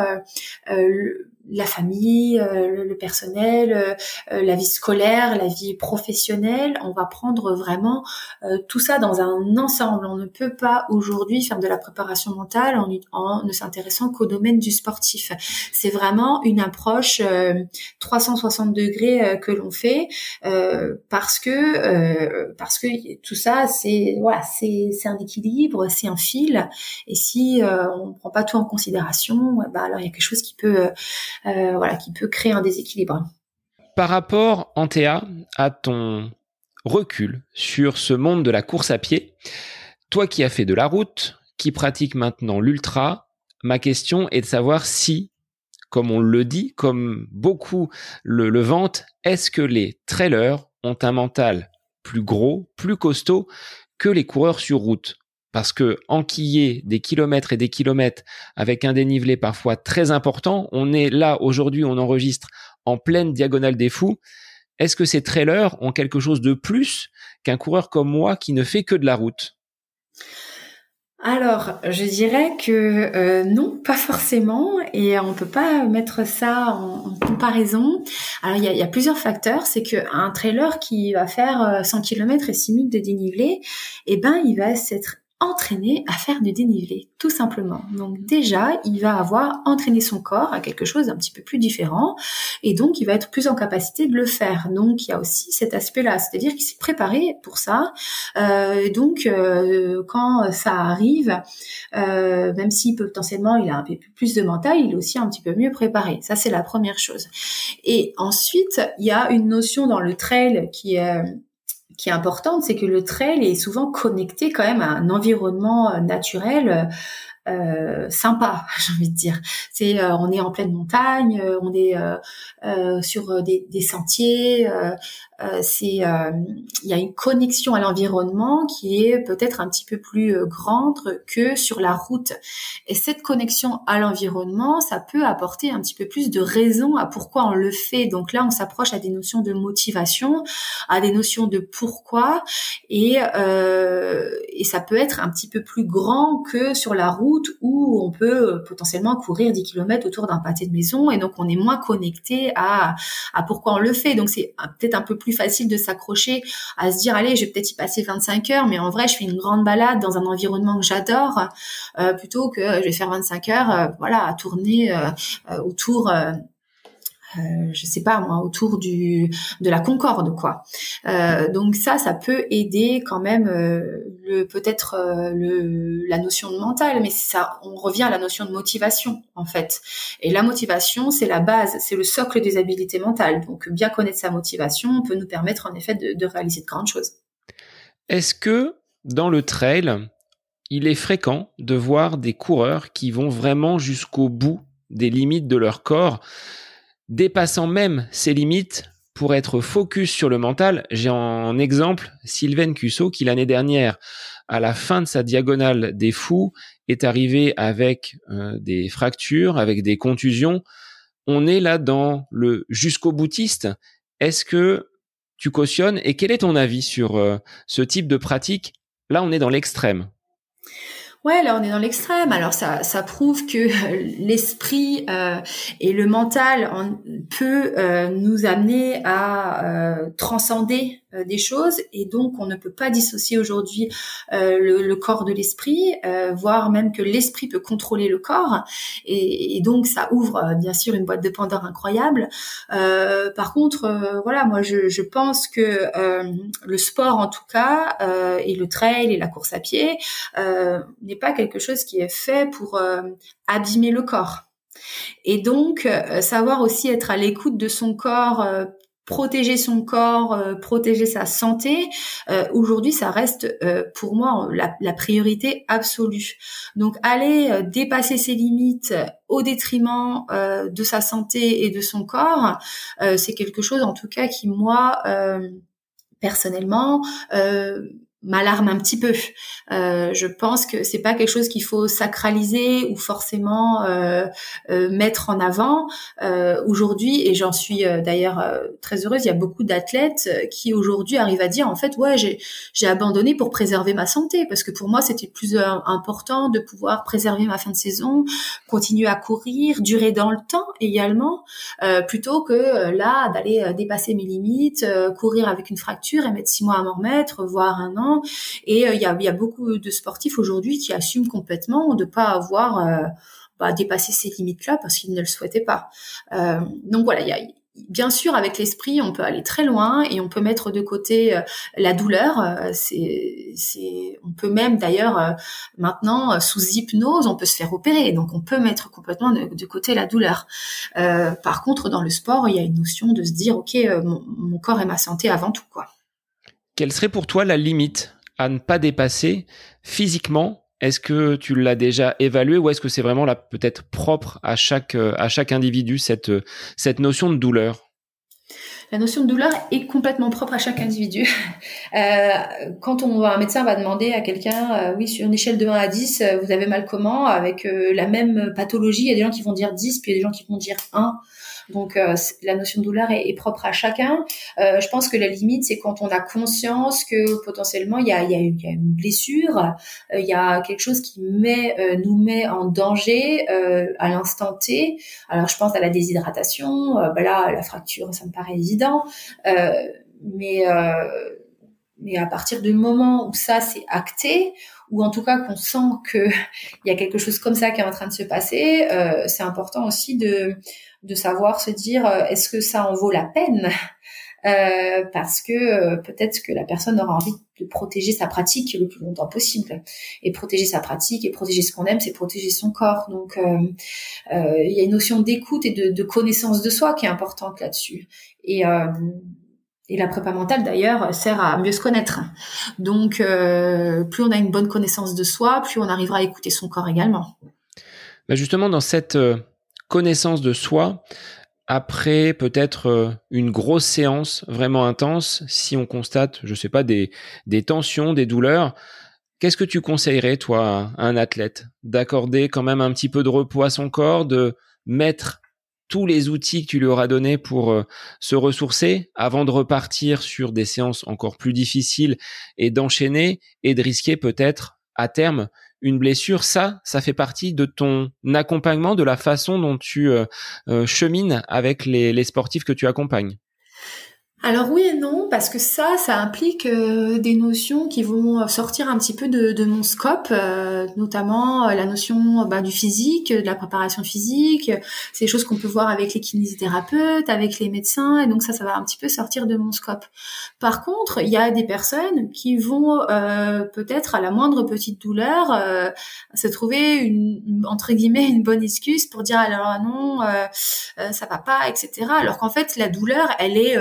euh, la famille, euh, le, personnel, euh, euh, la vie scolaire, la vie professionnelle. On va prendre vraiment tout ça dans un ensemble. On ne peut pas aujourd'hui faire de la préparation mentale en, en ne s'intéressant qu'au domaine du sportif. C'est vraiment une approche 360 degrés que l'on fait parce que parce que tout ça c'est voilà c'est c'est un équilibre, c'est un fil. Et si on prend pas tout en considération, bah alors il y a quelque chose qui peut voilà, qui peut créer un déséquilibre. Par rapport, Antea, à ton recul sur ce monde de la course à pied, toi qui as fait de la route, qui pratique maintenant l'ultra, ma question est de savoir si, comme on le dit, comme beaucoup le, le vantent, est-ce que les trailers ont un mental plus gros, plus costaud que les coureurs sur route? Parce que enquiller des kilomètres et des kilomètres avec un dénivelé parfois très important, on est là aujourd'hui, on enregistre en pleine diagonale des fous. Est-ce que ces trailers ont quelque chose de plus qu'un coureur comme moi qui ne fait que de la route? Alors, je dirais que euh, non, pas forcément, et on peut pas mettre ça en, comparaison. Alors, il y a, plusieurs facteurs. C'est qu'un trailer qui va faire 100 km et 6 minutes de dénivelé, eh ben, il va s'être entraîner à faire du dénivelé, tout simplement. Donc déjà, il va avoir entraîné son corps à quelque chose d'un petit peu plus différent, et donc il va être plus en capacité de le faire. Donc il y a aussi cet aspect-là, c'est-à-dire qu'il s'est préparé pour ça. Euh, donc euh, quand ça arrive, euh, même si potentiellement il a un peu plus de mental, il est aussi un petit peu mieux préparé. Ça c'est la première chose. Et ensuite, il y a une notion dans le trail qui est qui est importante, c'est que le trail est souvent connecté quand même à un environnement euh, naturel euh, sympa, j'ai envie de dire. C'est euh, on est en pleine montagne, on est sur des, des sentiers, euh, c'est euh, il y a une connexion à l'environnement qui est peut-être un petit peu plus euh, grande que sur la route. Et cette connexion à l'environnement, ça peut apporter un petit peu plus de raison à pourquoi on le fait. Donc là, on s'approche à des notions de motivation, à des notions de pourquoi, et et ça peut être un petit peu plus grand que sur la route où on peut potentiellement courir 10 km autour d'un pâté de maison et donc on est moins connecté à à pourquoi on le fait. Donc c'est peut-être un peu plus facile de s'accrocher à se dire allez, je vais peut-être y passer 25 heures, mais en vrai, je fais une grande balade dans un environnement que j'adore, euh, plutôt que je vais faire 25 heures, euh, voilà, à tourner euh, autour euh, je sais pas moi, autour du de la concorde quoi. Euh, donc ça, ça peut aider quand même euh, le peut-être euh, le la notion de mental, mais ça, on revient à la notion de motivation en fait. Et la motivation, c'est la base, c'est le socle des habiletés mentales. Donc bien connaître sa motivation peut nous permettre en effet de, de réaliser de grandes choses. Est-ce que dans le trail, il est fréquent de voir des coureurs qui vont vraiment jusqu'au bout des limites de leur corps? Dépassant même ses limites pour être focus sur le mental. J'ai en exemple Sylvain Cusso qui l'année dernière, à la fin de sa diagonale des fous, est arrivé avec euh, des fractures, avec des contusions. On est là dans le jusqu'au boutiste. Est-ce que tu cautionnes et quel est ton avis sur euh, ce type de pratique? Là, on est dans l'extrême. Ouais, là on est dans l'extrême. Alors ça, ça prouve que l'esprit euh, et le mental en, peut euh, nous amener à euh, transcender euh, des choses et donc on ne peut pas dissocier aujourd'hui euh, le, corps de l'esprit, euh, voire même que l'esprit peut contrôler le corps et, donc ça ouvre bien sûr une boîte de Pandore incroyable. par contre, voilà, moi je, je pense que le sport en tout cas et le trail et la course à pied n'est pas quelque chose qui est fait pour abîmer le corps. Et donc, savoir aussi être à l'écoute de son corps protéger son corps, euh, protéger sa santé, euh, aujourd'hui, ça reste euh, pour moi la, priorité absolue. Donc, aller dépasser ses limites au détriment de sa santé et de son corps, c'est quelque chose, en tout cas, qui moi personnellement m'alarme un petit peu. Euh, je pense que c'est pas quelque chose qu'il faut sacraliser ou forcément euh, euh, mettre en avant. Euh, aujourd'hui, et j'en suis euh, d'ailleurs euh, très heureuse, il y a beaucoup d'athlètes qui aujourd'hui arrivent à dire en fait ouais j'ai j'ai abandonné pour préserver ma santé parce que pour moi c'était plus important de pouvoir préserver ma fin de saison, continuer à courir, durer dans le temps également, plutôt que là d'aller dépasser mes limites, courir avec une fracture et mettre six mois à m'en remettre, voire un an et euh, il y, a, beaucoup de sportifs aujourd'hui qui assument complètement de pas avoir euh, bah, dépassé ces limites-là parce qu'ils ne le souhaitaient pas. Euh, donc voilà, il y a, bien sûr, avec l'esprit, on peut aller très loin et on peut mettre de côté la douleur. c'est, on peut même d'ailleurs maintenant sous hypnose, on peut se faire opérer, donc on peut mettre complètement de, côté la douleur. par contre, dans le sport, il y a une notion de se dire, ok, mon, mon corps et ma santé avant tout, quoi. Quelle serait pour toi la limite à ne pas dépasser physiquement? Est-ce que tu l'as déjà évalué ou est-ce que c'est vraiment peut-être propre à chaque euh, individu cette euh, cette notion de douleur? La notion de douleur est complètement propre à chaque individu. Euh, quand on, un médecin va demander à quelqu'un, oui, sur une échelle de 1 à 10, vous avez mal comment? Avec la même pathologie, il y a des gens qui vont dire 10, puis il y a des gens qui vont dire 1. Donc euh, la notion de douleur est, propre à chacun. Euh, je pense que la limite, c'est quand on a conscience que potentiellement il y a, il y a, une, blessure, euh, il y a quelque chose qui met, nous met en danger à l'instant T. Alors je pense à la déshydratation, bah là la fracture, ça me paraît évident, mais mais à partir du moment où ça c'est acté, ou en tout cas qu'on sent que il y a quelque chose comme ça qui est en train de se passer, euh, c'est important aussi de de savoir se dire euh, est-ce que ça en vaut la peine euh, parce que euh, peut-être que la personne aura envie de protéger sa pratique le plus longtemps possible. Et protéger sa pratique et protéger ce qu'on aime, c'est protéger son corps. Donc euh, il y a une notion d'écoute et de, connaissance de soi qui est importante là-dessus. Et et la prépa mentale d'ailleurs sert à mieux se connaître. Donc plus on a une bonne connaissance de soi, plus on arrivera à écouter son corps également. Bah justement dans cette connaissance de soi après peut-être euh, une grosse séance vraiment intense, si on constate, je sais pas, des, des tensions, des douleurs, qu'est-ce que tu conseillerais, toi, à un athlète? D'accorder quand même un petit peu de repos à son corps, de mettre tous les outils que tu lui auras donnés pour euh, se ressourcer avant de repartir sur des séances encore plus difficiles et d'enchaîner et de risquer peut-être à terme une blessure, ça, ça fait partie de ton accompagnement, de la façon dont tu euh, euh, chemines avec les sportifs que tu accompagnes alors oui et non, parce que ça, ça implique euh, des notions qui vont sortir un petit peu de, de mon scope, euh, notamment euh, la notion bah, du physique, de la préparation physique. C'est des choses qu'on peut voir avec les kinésithérapeutes, avec les médecins, et donc ça, ça va un petit peu sortir de mon scope. Par contre, il y a des personnes qui vont peut-être à la moindre petite douleur se trouver une, entre guillemets une bonne excuse pour dire alors non, ça va pas, etc. Alors qu'en fait, la douleur, elle est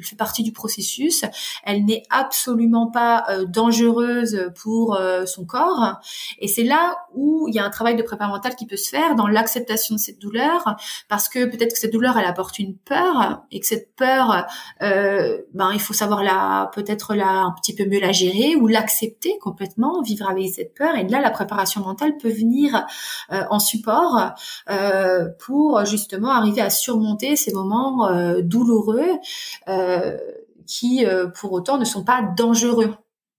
fait partie du processus. Elle n'est absolument pas euh, dangereuse pour euh, son corps. Et c'est là où il y a un travail de préparation mentale qui peut se faire dans l'acceptation de cette douleur, parce que peut-être que cette douleur elle apporte une peur et que cette peur, euh, ben il faut savoir la peut-être la un petit peu mieux la gérer ou l'accepter complètement, vivre avec cette peur. Et là la préparation mentale peut venir en support pour justement arriver à surmonter ces moments douloureux. Euh, qui euh, pour autant ne sont pas dangereux.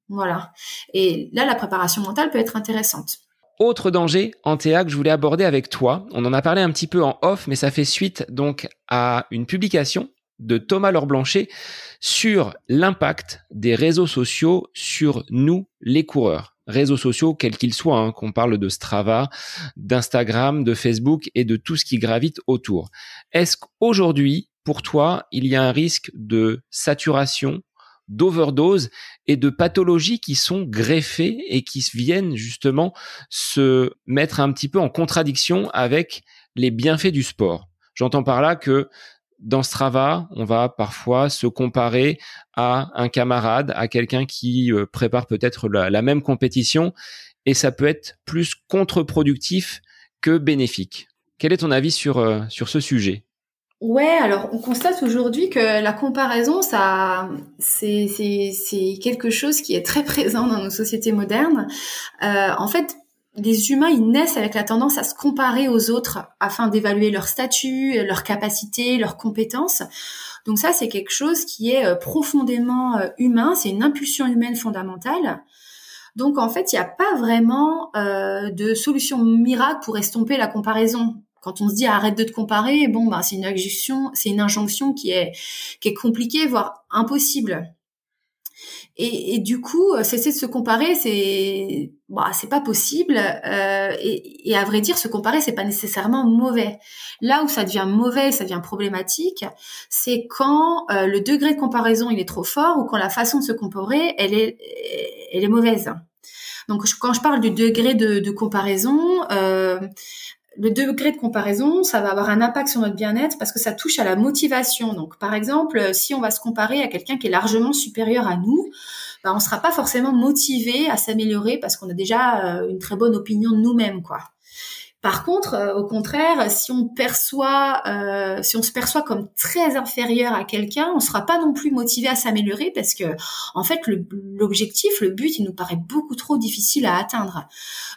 Voilà. Et là, la préparation mentale peut être intéressante. Autre danger en que je voulais aborder avec toi. On en a parlé un petit peu en off, mais ça fait suite donc à une publication de Thomas Laure sur l'impact des réseaux sociaux sur nous, les coureurs. Réseaux sociaux, quels qu'ils soient, hein, qu'on parle de Strava, d'Instagram, de Facebook et de tout ce qui gravite autour. Est-ce qu'aujourd'hui, pour toi, il y a un risque de saturation, d'overdose et de pathologies qui sont greffées et qui viennent justement se mettre un petit peu en contradiction avec les bienfaits du sport. J'entends par là que dans Strava, on va parfois se comparer à un camarade, à quelqu'un qui euh, prépare peut-être la, même compétition, et ça peut être plus contre-productif que bénéfique. Quel est ton avis sur, euh, sur ce sujet? Ouais, alors on constate aujourd'hui que la comparaison, ça, c'est quelque chose qui est très présent dans nos sociétés modernes. Euh, en fait, les humains, ils naissent avec la tendance à se comparer aux autres afin d'évaluer leur statut, leur capacité, leurs compétences. Donc ça, c'est quelque chose qui est euh, profondément euh, humain, c'est une impulsion humaine fondamentale. Donc en fait, il n'y a pas vraiment euh, de solution miracle pour estomper la comparaison. Quand on se dit arrête de te comparer, bon bah c'est une injonction, c'est une injonction qui est qui est compliquée voire impossible. Et, et, du coup, euh, cesser de se comparer, c'est bah, c'est pas possible. Euh, et, et, à vrai dire, se comparer, c'est pas nécessairement mauvais. Là où ça devient mauvais, ça devient problématique, c'est quand euh, le degré de comparaison il est trop fort ou quand la façon de se comparer, elle est elle est mauvaise. Donc quand je parle du degré de, de comparaison, euh, le degré de comparaison, ça va avoir un impact sur notre bien-être parce que ça touche à la motivation. Donc, par exemple, si on va se comparer à quelqu'un qui est largement supérieur à nous, ben, on ne sera pas forcément motivé à s'améliorer parce qu'on a déjà euh, une très bonne opinion de nous-mêmes, quoi. Par contre, euh, au contraire, si on perçoit, euh, si on se perçoit comme très inférieur à quelqu'un, on sera pas non plus motivé à s'améliorer parce que, en fait, l'objectif, le, but, il nous paraît beaucoup trop difficile à atteindre.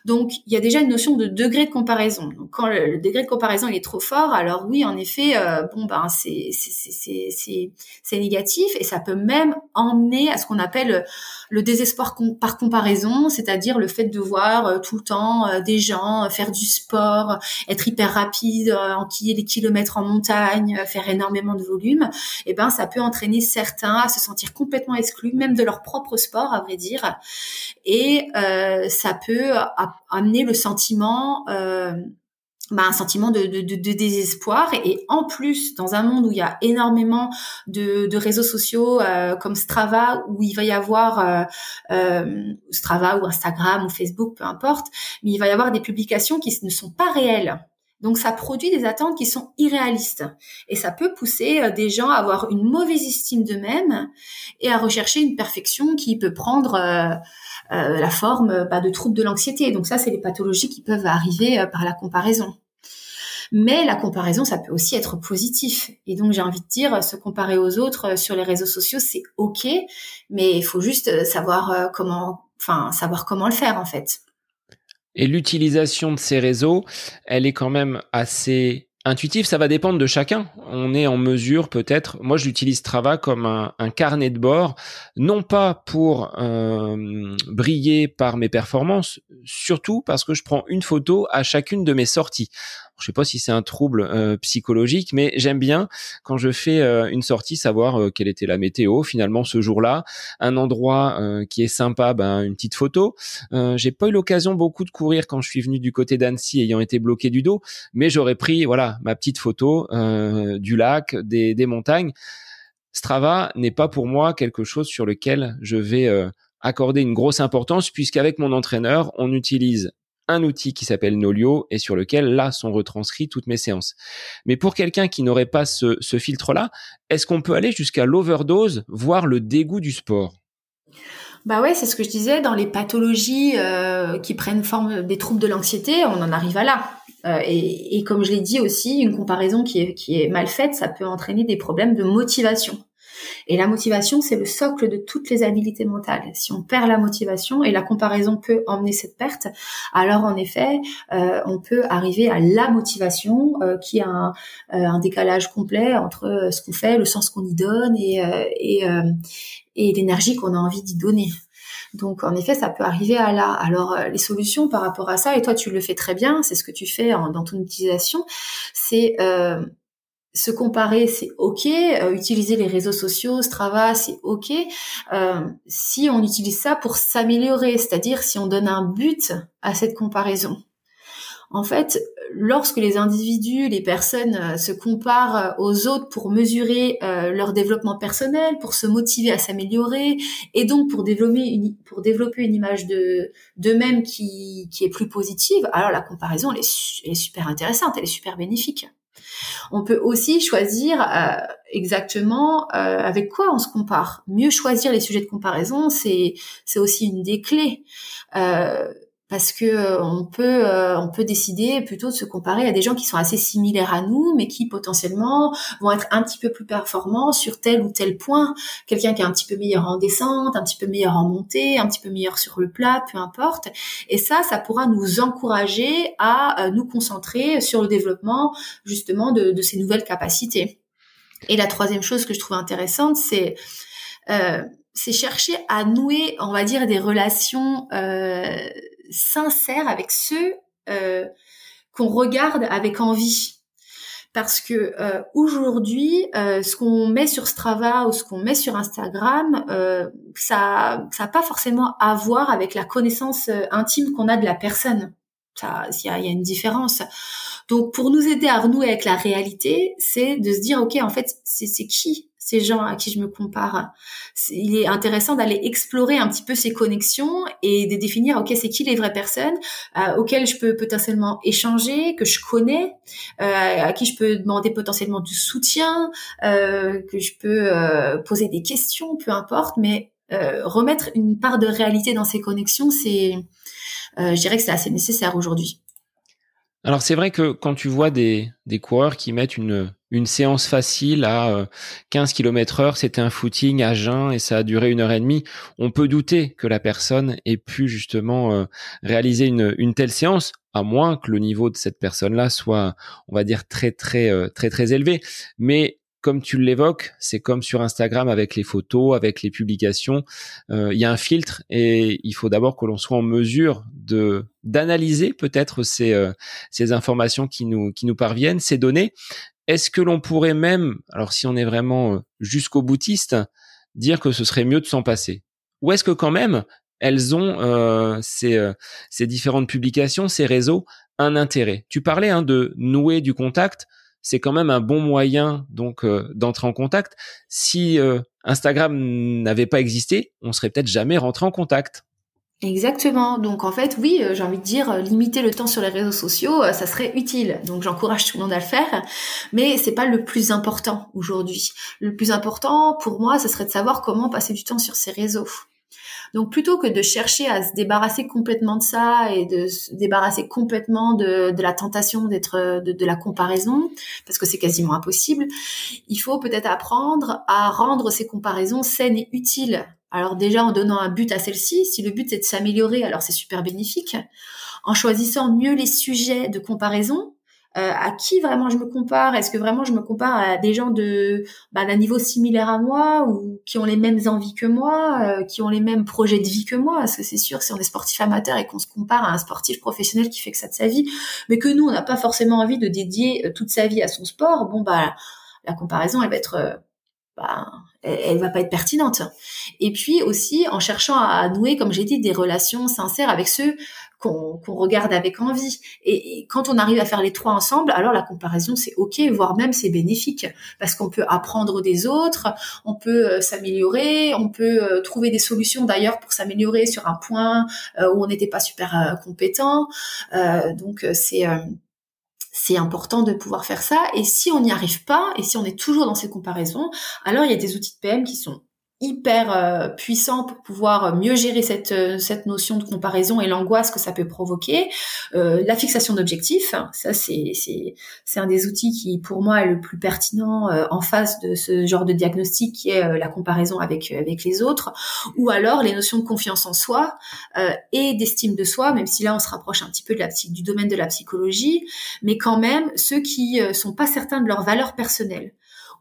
Donc, il y a déjà une notion de degré de comparaison. Quand le, degré de comparaison il est trop fort, alors oui, en effet, euh, bon ben c'est c'est négatif et ça peut même emmener à ce qu'on appelle le désespoir par comparaison, c'est-à-dire le fait de voir euh, tout le temps des gens faire du sport être hyper rapide, euh, enquiller les kilomètres en montagne, euh, faire énormément de volume, et eh ben ça peut entraîner certains à se sentir complètement exclus, même de leur propre sport, à vrai dire, et euh, ça peut amener le sentiment bah, un sentiment de, désespoir. Et, en plus dans un monde où il y a énormément de, réseaux sociaux comme Strava où il va y avoir euh, Strava ou Instagram ou Facebook peu importe mais il va y avoir des publications qui ne sont pas réelles donc ça produit des attentes qui sont irréalistes et ça peut pousser des gens à avoir une mauvaise estime d'eux-mêmes et à rechercher une perfection qui peut prendre euh, euh, la forme bah, de troubles de l'anxiété. Donc ça, c'est les pathologies qui peuvent arriver euh, par la comparaison. Mais la comparaison, ça peut aussi être positif. Et donc, j'ai envie de dire, se comparer aux autres euh, sur les réseaux sociaux, c'est ok, mais il faut juste savoir comment, savoir comment le faire en fait. Et l'utilisation de ces réseaux, elle est quand même assez Intuitif, ça va dépendre de chacun. On est en mesure peut-être, moi je l'utilise Strava comme un, carnet de bord, non pas pour euh, briller par mes performances, surtout parce que je prends une photo à chacune de mes sorties je sais pas si c'est un trouble euh, psychologique, mais j'aime bien quand je fais euh, une sortie savoir euh, quelle était la météo finalement ce jour-là, un endroit qui est sympa, ben une petite photo. J'ai pas eu l'occasion beaucoup de courir quand je suis venu du côté d'Annecy ayant été bloqué du dos, mais j'aurais pris voilà ma petite photo du lac, des, des montagnes. Strava n'est pas pour moi quelque chose sur lequel je vais accorder une grosse importance puisqu'avec mon entraîneur, on utilise un outil qui s'appelle Nolio et sur lequel là sont retranscrits toutes mes séances. Mais pour quelqu'un qui n'aurait pas ce, filtre-là, est-ce qu'on peut aller jusqu'à l'overdose, voire le dégoût du sport? Bah ouais, c'est ce que je disais, dans les pathologies euh, qui prennent forme des troubles de l'anxiété, on en arrive à là. Euh, et, comme je l'ai dit aussi, une comparaison qui est mal faite, ça peut entraîner des problèmes de motivation. Et la motivation, c'est le socle de toutes les habiletés mentales. Si on perd la motivation, et la comparaison peut emmener cette perte, alors en effet, euh, on peut arriver à la motivation, euh, qui a un, euh, un, décalage complet entre ce qu'on fait, le sens qu'on y donne et, et, et l'énergie qu'on a envie d'y donner. Donc en effet, ça peut arriver à là. Alors les solutions par rapport à ça, et toi tu le fais très bien, c'est ce que tu fais dans ton utilisation, c'est se comparer, c'est ok. Euh, utiliser les réseaux sociaux, Strava, c'est ok. Euh, si on utilise ça pour s'améliorer, c'est-à-dire si on donne un but à cette comparaison. En fait, lorsque les individus, les personnes euh, se comparent aux autres pour mesurer leur développement personnel, pour se motiver à s'améliorer, et donc pour développer une, image de d'eux-mêmes qui, qui est plus positive, alors la comparaison elle est super intéressante, elle est super bénéfique. On peut aussi choisir euh, exactement euh, avec quoi on se compare. Mieux choisir les sujets de comparaison, c'est aussi une des clés. Euh, parce que euh, on peut euh, on peut décider plutôt de se comparer à des gens qui sont assez similaires à nous mais qui potentiellement vont être un petit peu plus performants sur tel ou tel point. Quelqu'un qui est un petit peu meilleur en descente un petit peu meilleur en montée un petit peu meilleur sur le plat peu importe. Et ça ça pourra nous encourager à euh, nous concentrer sur le développement justement de, de ces nouvelles capacités. Et la troisième chose que je trouve intéressante c'est euh, c'est chercher à nouer, on va dire, des relations euh, sincères avec ceux euh, qu'on regarde avec envie. Parce que euh, aujourd'hui, euh, ce qu'on met sur Strava ou ce qu'on met sur Instagram, euh, ça, ça n'a pas forcément à voir avec la connaissance euh, intime qu'on a de la personne. Ça, il y a, y a, une différence. Donc, pour nous aider à renouer avec la réalité, c'est de se dire, ok, en fait, c'est qui ces gens à qui je me compare. Il est intéressant d'aller explorer un petit peu ces connexions et de définir, ok, c'est qui les vraies personnes euh, auxquelles je peux potentiellement échanger, que je connais, euh, à qui je peux demander potentiellement du soutien, euh, que je peux poser des questions, peu importe, mais remettre une part de réalité dans ces connexions, c'est, je dirais que c'est assez nécessaire aujourd'hui. Alors c'est vrai que quand tu vois des, des coureurs qui mettent une, une séance facile à 15 km heure, c'était un footing à jeun et ça a duré une heure et demie, on peut douter que la personne ait pu justement euh, réaliser une, une telle séance, à moins que le niveau de cette personne-là soit, on va dire, très très euh, très très élevé. Mais comme tu l'évoques, c'est comme sur Instagram avec les photos, avec les publications. Euh, il y a un filtre et il faut d'abord que l'on soit en mesure de d'analyser peut-être ces euh, ces informations qui nous qui nous parviennent, ces données. Est-ce que l'on pourrait même, alors si on est vraiment euh, jusqu'au boutiste, dire que ce serait mieux de s'en passer? Ou est-ce que quand même elles ont ces, ces différentes publications, ces réseaux, un intérêt? Tu parlais hein, de nouer du contact c'est quand même un bon moyen donc euh, d'entrer en contact. Si euh, Instagram n'avait pas existé, on serait peut-être jamais rentré en contact. Exactement. Donc en fait, oui, euh, j'ai envie de dire limiter le temps sur les réseaux sociaux, ça serait utile. Donc j'encourage tout le monde à le faire, mais c'est pas le plus important aujourd'hui. Le plus important pour moi, ce serait de savoir comment passer du temps sur ces réseaux. Donc plutôt que de chercher à se débarrasser complètement de ça et de se débarrasser complètement de, la tentation d'être de, de, la comparaison, parce que c'est quasiment impossible, il faut peut-être apprendre à rendre ces comparaisons saines et utiles. Alors déjà en donnant un but à celle-ci, si le but c'est de s'améliorer, alors c'est super bénéfique. En choisissant mieux les sujets de comparaison, euh, à qui vraiment je me compare? Est-ce que vraiment je me compare à des gens de bah, d'un niveau similaire à moi ou qui ont les mêmes envies que moi, euh, qui ont les mêmes projets de vie que moi? Parce que c'est sûr, si on est sportif amateur et qu'on se compare à un sportif professionnel qui fait que ça de sa vie, mais que nous on n'a pas forcément envie de dédier euh, toute sa vie à son sport, bon bah la comparaison elle va être bah, elle, va pas être pertinente. Et puis aussi en cherchant à nouer, comme j'ai dit, des relations sincères avec ceux qu'on regarde avec envie. Et, quand on arrive à faire les trois ensemble, alors la comparaison c'est ok, voire même c'est bénéfique parce qu'on peut apprendre des autres, on peut euh, s'améliorer, on peut euh, trouver des solutions d'ailleurs pour s'améliorer sur un point euh, où on n'était pas super compétent. donc c'est c'est important de pouvoir faire ça. Et si on n'y arrive pas, et si on est toujours dans ces comparaisons, alors il y a des outils de PM qui sont hyper euh, puissant pour pouvoir euh, mieux gérer cette euh, cette notion de comparaison et l'angoisse que ça peut provoquer. La fixation d'objectifs ça c'est c'est c'est un des outils qui pour moi est le plus pertinent en face de ce genre de diagnostic qui est la comparaison avec avec les autres. Ou alors les notions de confiance en soi et d'estime de soi même si là on se rapproche un petit peu de la du domaine de la psychologie. Mais quand même ceux qui sont pas certains de leur valeur personnelle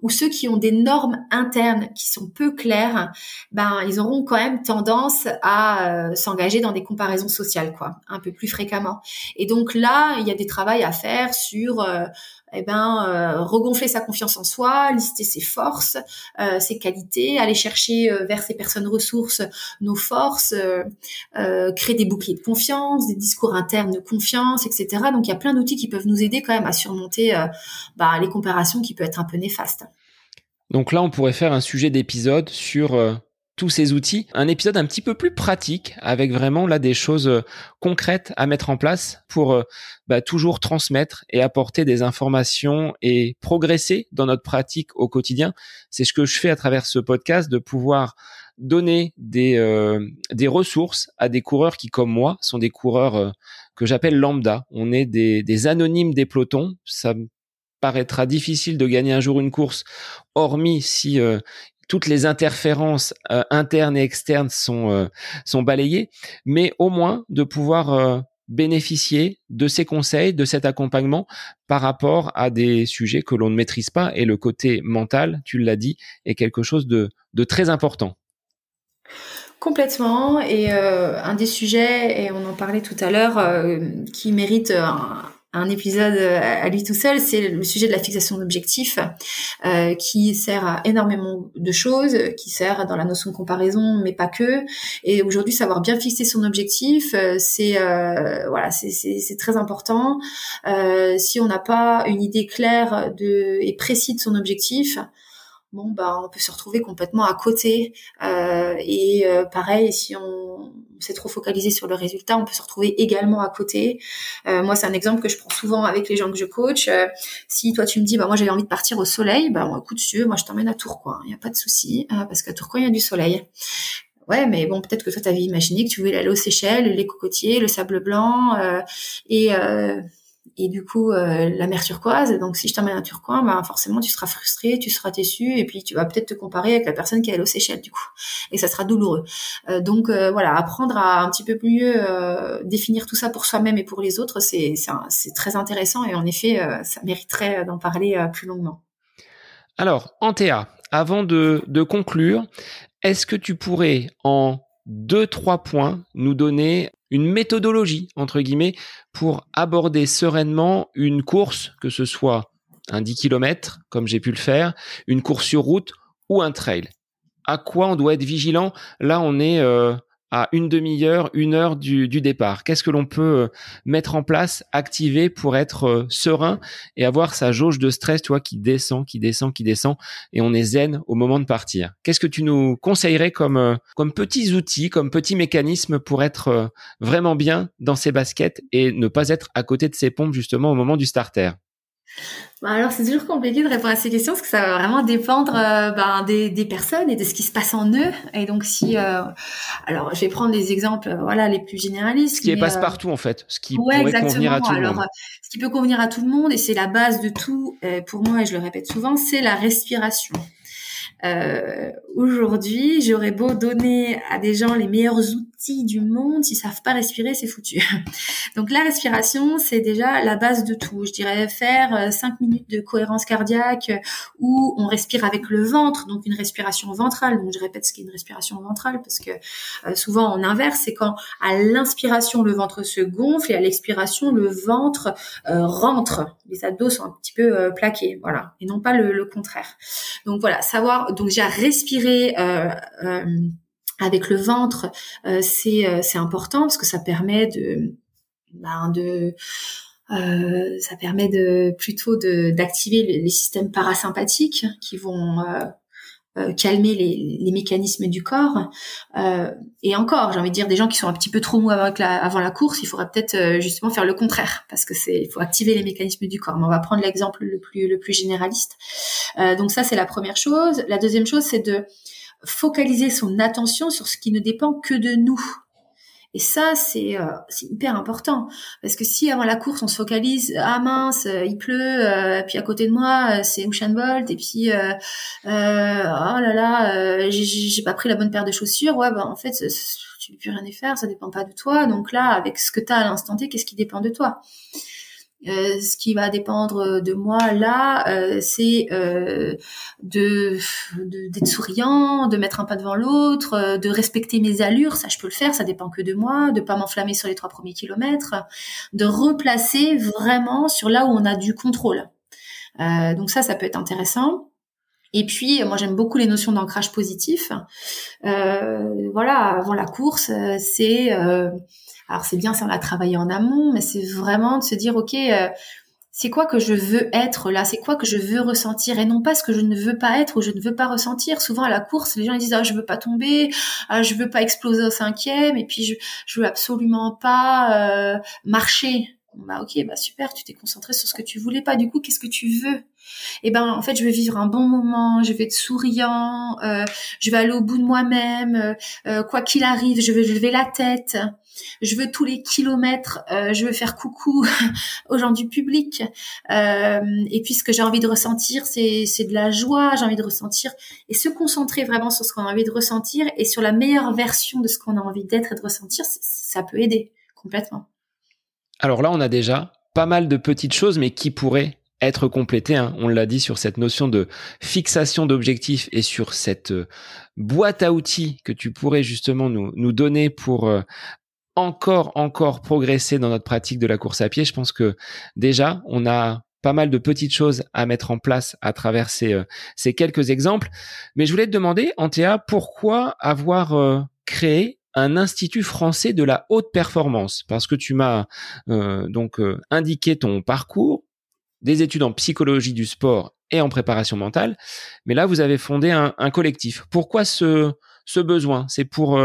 ou ceux qui ont des normes internes qui sont peu claires, ben ils auront quand même tendance à euh, s'engager dans des comparaisons sociales, quoi, un peu plus fréquemment. Et donc là, il y a des travaux à faire sur euh, eh ben euh, regonfler sa confiance en soi, lister ses forces, euh, ses qualités, aller chercher euh, vers ces personnes ressources nos forces, créer des boucliers de confiance, des discours internes de confiance, etc. Donc il y a plein d'outils qui peuvent nous aider quand même à surmonter bah, les comparations qui peuvent être un peu néfastes. Donc là, on pourrait faire un sujet d'épisode sur tous ces outils, un épisode un petit peu plus pratique avec vraiment là des choses euh, concrètes à mettre en place pour euh, bah, toujours transmettre et apporter des informations et progresser dans notre pratique au quotidien. C'est ce que je fais à travers ce podcast, de pouvoir donner des, euh, des ressources à des coureurs qui, comme moi, sont des coureurs que j'appelle lambda. On est des, des anonymes des pelotons. Ça paraîtra difficile de gagner un jour une course, hormis si toutes les interférences euh, internes et externes sont euh, sont balayées, mais au moins de pouvoir euh, bénéficier de ces conseils, de cet accompagnement par rapport à des sujets que l'on ne maîtrise pas et le côté mental, tu l'as dit, est quelque chose de, de très important. Complètement. Et un des sujets, et on en parlait tout à l'heure, qui mérite un, un épisode euh, à lui tout seul, c'est le sujet de la fixation d'objectifs, euh, qui sert à énormément de choses, qui sert dans la notion de comparaison, mais pas que. Et aujourd'hui, savoir bien fixer son objectif, euh, c'est euh, voilà, c'est très important. Euh, si on n'a pas une idée claire de et précise de son objectif, bon bah on peut se retrouver complètement à côté. Euh, et euh, pareil si on, s'est trop focalisé sur le résultat on peut se retrouver également à côté. Euh, moi c'est un exemple que je prends souvent avec les gens que je coach. Si toi tu me dis bah moi j'avais envie de partir au soleil bah bon, écoute tu moi je t'emmène à Tourcoing il n'y a pas de souci parce qu'à Tourcoing il y a du soleil. Ouais, mais bon, peut-être que toi, t'avais imaginé que tu voulais aller aux Seychelles, les cocotiers, le sable blanc, et et du coup euh, la mer turquoise. Donc si je t'emmène à Turquoise, bah forcément tu seras frustré, tu seras déçu, et puis tu vas peut-être te comparer avec la personne qui est allée aux Seychelles du coup, et ça sera douloureux. Euh, donc euh, voilà, apprendre à un petit peu mieux définir tout ça pour soi-même et pour les autres, c'est c'est très intéressant et en effet ça mériterait d'en parler plus longuement. Alors Antea, avant de, de conclure, est-ce que tu pourrais en deux trois points nous donner une méthodologie, entre guillemets, pour aborder sereinement une course, que ce soit un 10 km, comme j'ai pu le faire, une course sur route ou un trail. À quoi on doit être vigilant? Là, on est euh, à une demi-heure, une heure du, départ Qu'est-ce que l'on peut euh, mettre en place, activer pour être euh, serein et avoir sa jauge de stress, toi, qui descend, qui descend, qui descend, et on est zen au moment de partir? Qu'est-ce que tu nous conseillerais comme euh, comme petits outils, comme petits mécanismes pour être vraiment bien dans ses baskets et ne pas être à côté de ses pompes justement au moment du starter? Bah, alors c'est toujours compliqué de répondre à ces questions parce que ça va vraiment dépendre euh, ben, des, des, personnes et de ce qui se passe en eux. Et donc si, euh, alors je vais prendre des exemples, euh, voilà, les plus généralistes. Ce qui passe partout en fait, ce qui pourrait convenir à tout le monde. Ce qui peut convenir à tout le monde et c'est la base de tout. pour moi, et je le répète souvent, c'est la respiration. Aujourd'hui, j'aurais beau donner à des gens les meilleurs outils du monde, s'ils savent pas respirer, c'est foutu. Donc la respiration, c'est déjà la base de tout. Je dirais faire euh, cinq minutes de cohérence cardiaque où on respire avec le ventre, donc une respiration ventrale. Donc je répète ce qu'est une respiration ventrale parce que euh, souvent on inverse, c'est quand à l'inspiration le ventre se gonfle et à l'expiration le ventre euh, rentre. Les abdos sont un petit peu plaqués, voilà, et non pas le, le contraire. Donc voilà, savoir donc déjà respirer euh, euh, avec le ventre, euh, c'est c'est important parce que ça permet de ben, de ça permet de plutôt d'activer les, systèmes parasympathiques qui vont calmer les, mécanismes du corps. Euh, et encore, j'ai envie de dire, des gens qui sont un petit peu trop mous avant la, course, il faudrait peut-être justement faire le contraire, parce que c'est, il faut activer les mécanismes du corps. Mais on va prendre l'exemple le plus le plus généraliste. Euh, donc ça, c'est la première chose. La deuxième chose, c'est de focaliser son attention sur ce qui ne dépend que de nous. Et ça, c'est euh, hyper important. Parce que si avant la course on se focalise ah mince euh, il pleut euh, puis à côté de moi c'est Usain Bolt et puis oh là là j'ai pas pris la bonne paire de chaussures ouais bah en fait tu peux plus rien y faire ça dépend pas de toi. Donc là avec ce que tu as à l'instant T qu'est-ce qui dépend de toi? Euh, ce qui va dépendre de moi là, euh, c'est euh, de d'être souriant, de mettre un pas devant l'autre, de respecter mes allures. Ça, je peux le faire. Ça dépend que de moi. De pas m'enflammer sur les trois premiers kilomètres. De replacer vraiment sur là où on a du contrôle. donc ça, ça peut être intéressant. Et puis, moi, j'aime beaucoup les notions d'ancrage positif. voilà, avant la course, c'est alors c'est bien si on a travaillé en amont, mais c'est vraiment de se dire ok, euh, c'est quoi que je veux être là? C'est quoi que je veux ressentir? Et non pas ce que je ne veux pas être ou je ne veux pas ressentir. Souvent à la course, les gens ils disent ah je veux pas tomber, ah, je veux pas exploser au cinquième, et puis je je veux absolument pas euh, marcher. Bah ok, bah super, tu t'es concentré sur ce que tu voulais pas. Du coup, qu'est-ce que tu veux? Eh ben en fait, je veux vivre un bon moment, je vais être souriant, euh, je vais aller au bout de moi-même, euh quoi qu'il arrive, je vais lever la tête je veux tous les kilomètres, euh, je veux faire coucou aux gens du public. Euh, et puis ce que j'ai envie de ressentir, c'est de la joie, j'ai envie de ressentir et se concentrer vraiment sur ce qu'on a envie de ressentir et sur la meilleure version de ce qu'on a envie d'être et de ressentir, ça peut aider complètement. Alors là, on a déjà pas mal de petites choses, mais qui pourraient être complétées. Hein. On l'a dit sur cette notion de fixation d'objectifs et sur cette euh, boîte à outils que tu pourrais justement nous, nous donner pour encore, encore progresser dans notre pratique de la course à pied. Je pense que déjà, on a pas mal de petites choses à mettre en place à travers ces, euh, ces quelques exemples. Mais je voulais te demander, Antea, pourquoi avoir euh, créé un institut français de la haute performance? Parce que tu m'as euh, donc indiqué ton parcours, des études en psychologie du sport et en préparation mentale, mais là vous avez fondé un, un collectif. Pourquoi ce, ce besoin? C'est pour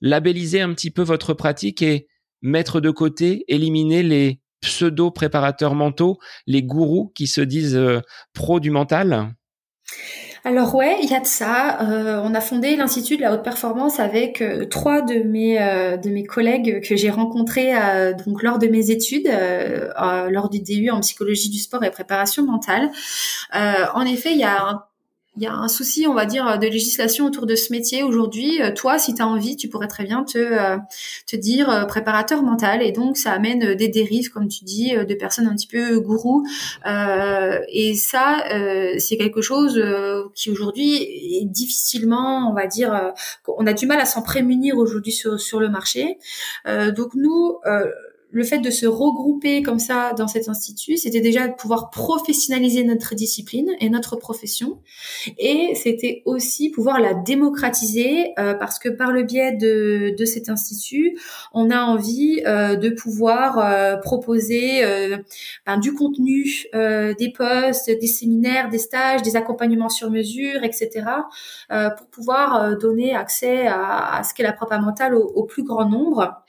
labelliser un petit peu votre pratique et mettre de côté, éliminer les pseudo-préparateurs mentaux, les gourous qui se disent euh, pro du mental? Alors ouais, il y a de ça. Euh, on a fondé l'institut de la haute performance avec euh, trois de mes de mes collègues que j'ai rencontrés donc lors de mes études, lors du DU en psychologie du sport et préparation mentale. en effet, il y a un il y a un souci, on va dire, de législation autour de ce métier aujourd'hui. Euh, toi, si tu as envie, tu pourrais très bien te, euh, te dire euh, préparateur mental. Et donc, ça amène des dérives, comme tu dis, de personnes un petit peu gourous. et ça, c'est quelque chose qui aujourd'hui est difficilement, on va dire, on a du mal à s'en prémunir aujourd'hui sur, sur le marché. donc, nous le fait de se regrouper comme ça dans cet institut, c'était déjà de pouvoir professionnaliser notre discipline et notre profession, et c'était aussi pouvoir la démocratiser euh, parce que par le biais de, de cet institut, on a envie euh, de pouvoir euh, proposer ben, du contenu, des postes, des séminaires, des stages, des accompagnements sur mesure, etc., pour pouvoir donner accès à, à ce qu'est la propre mentale au, au plus grand nombre.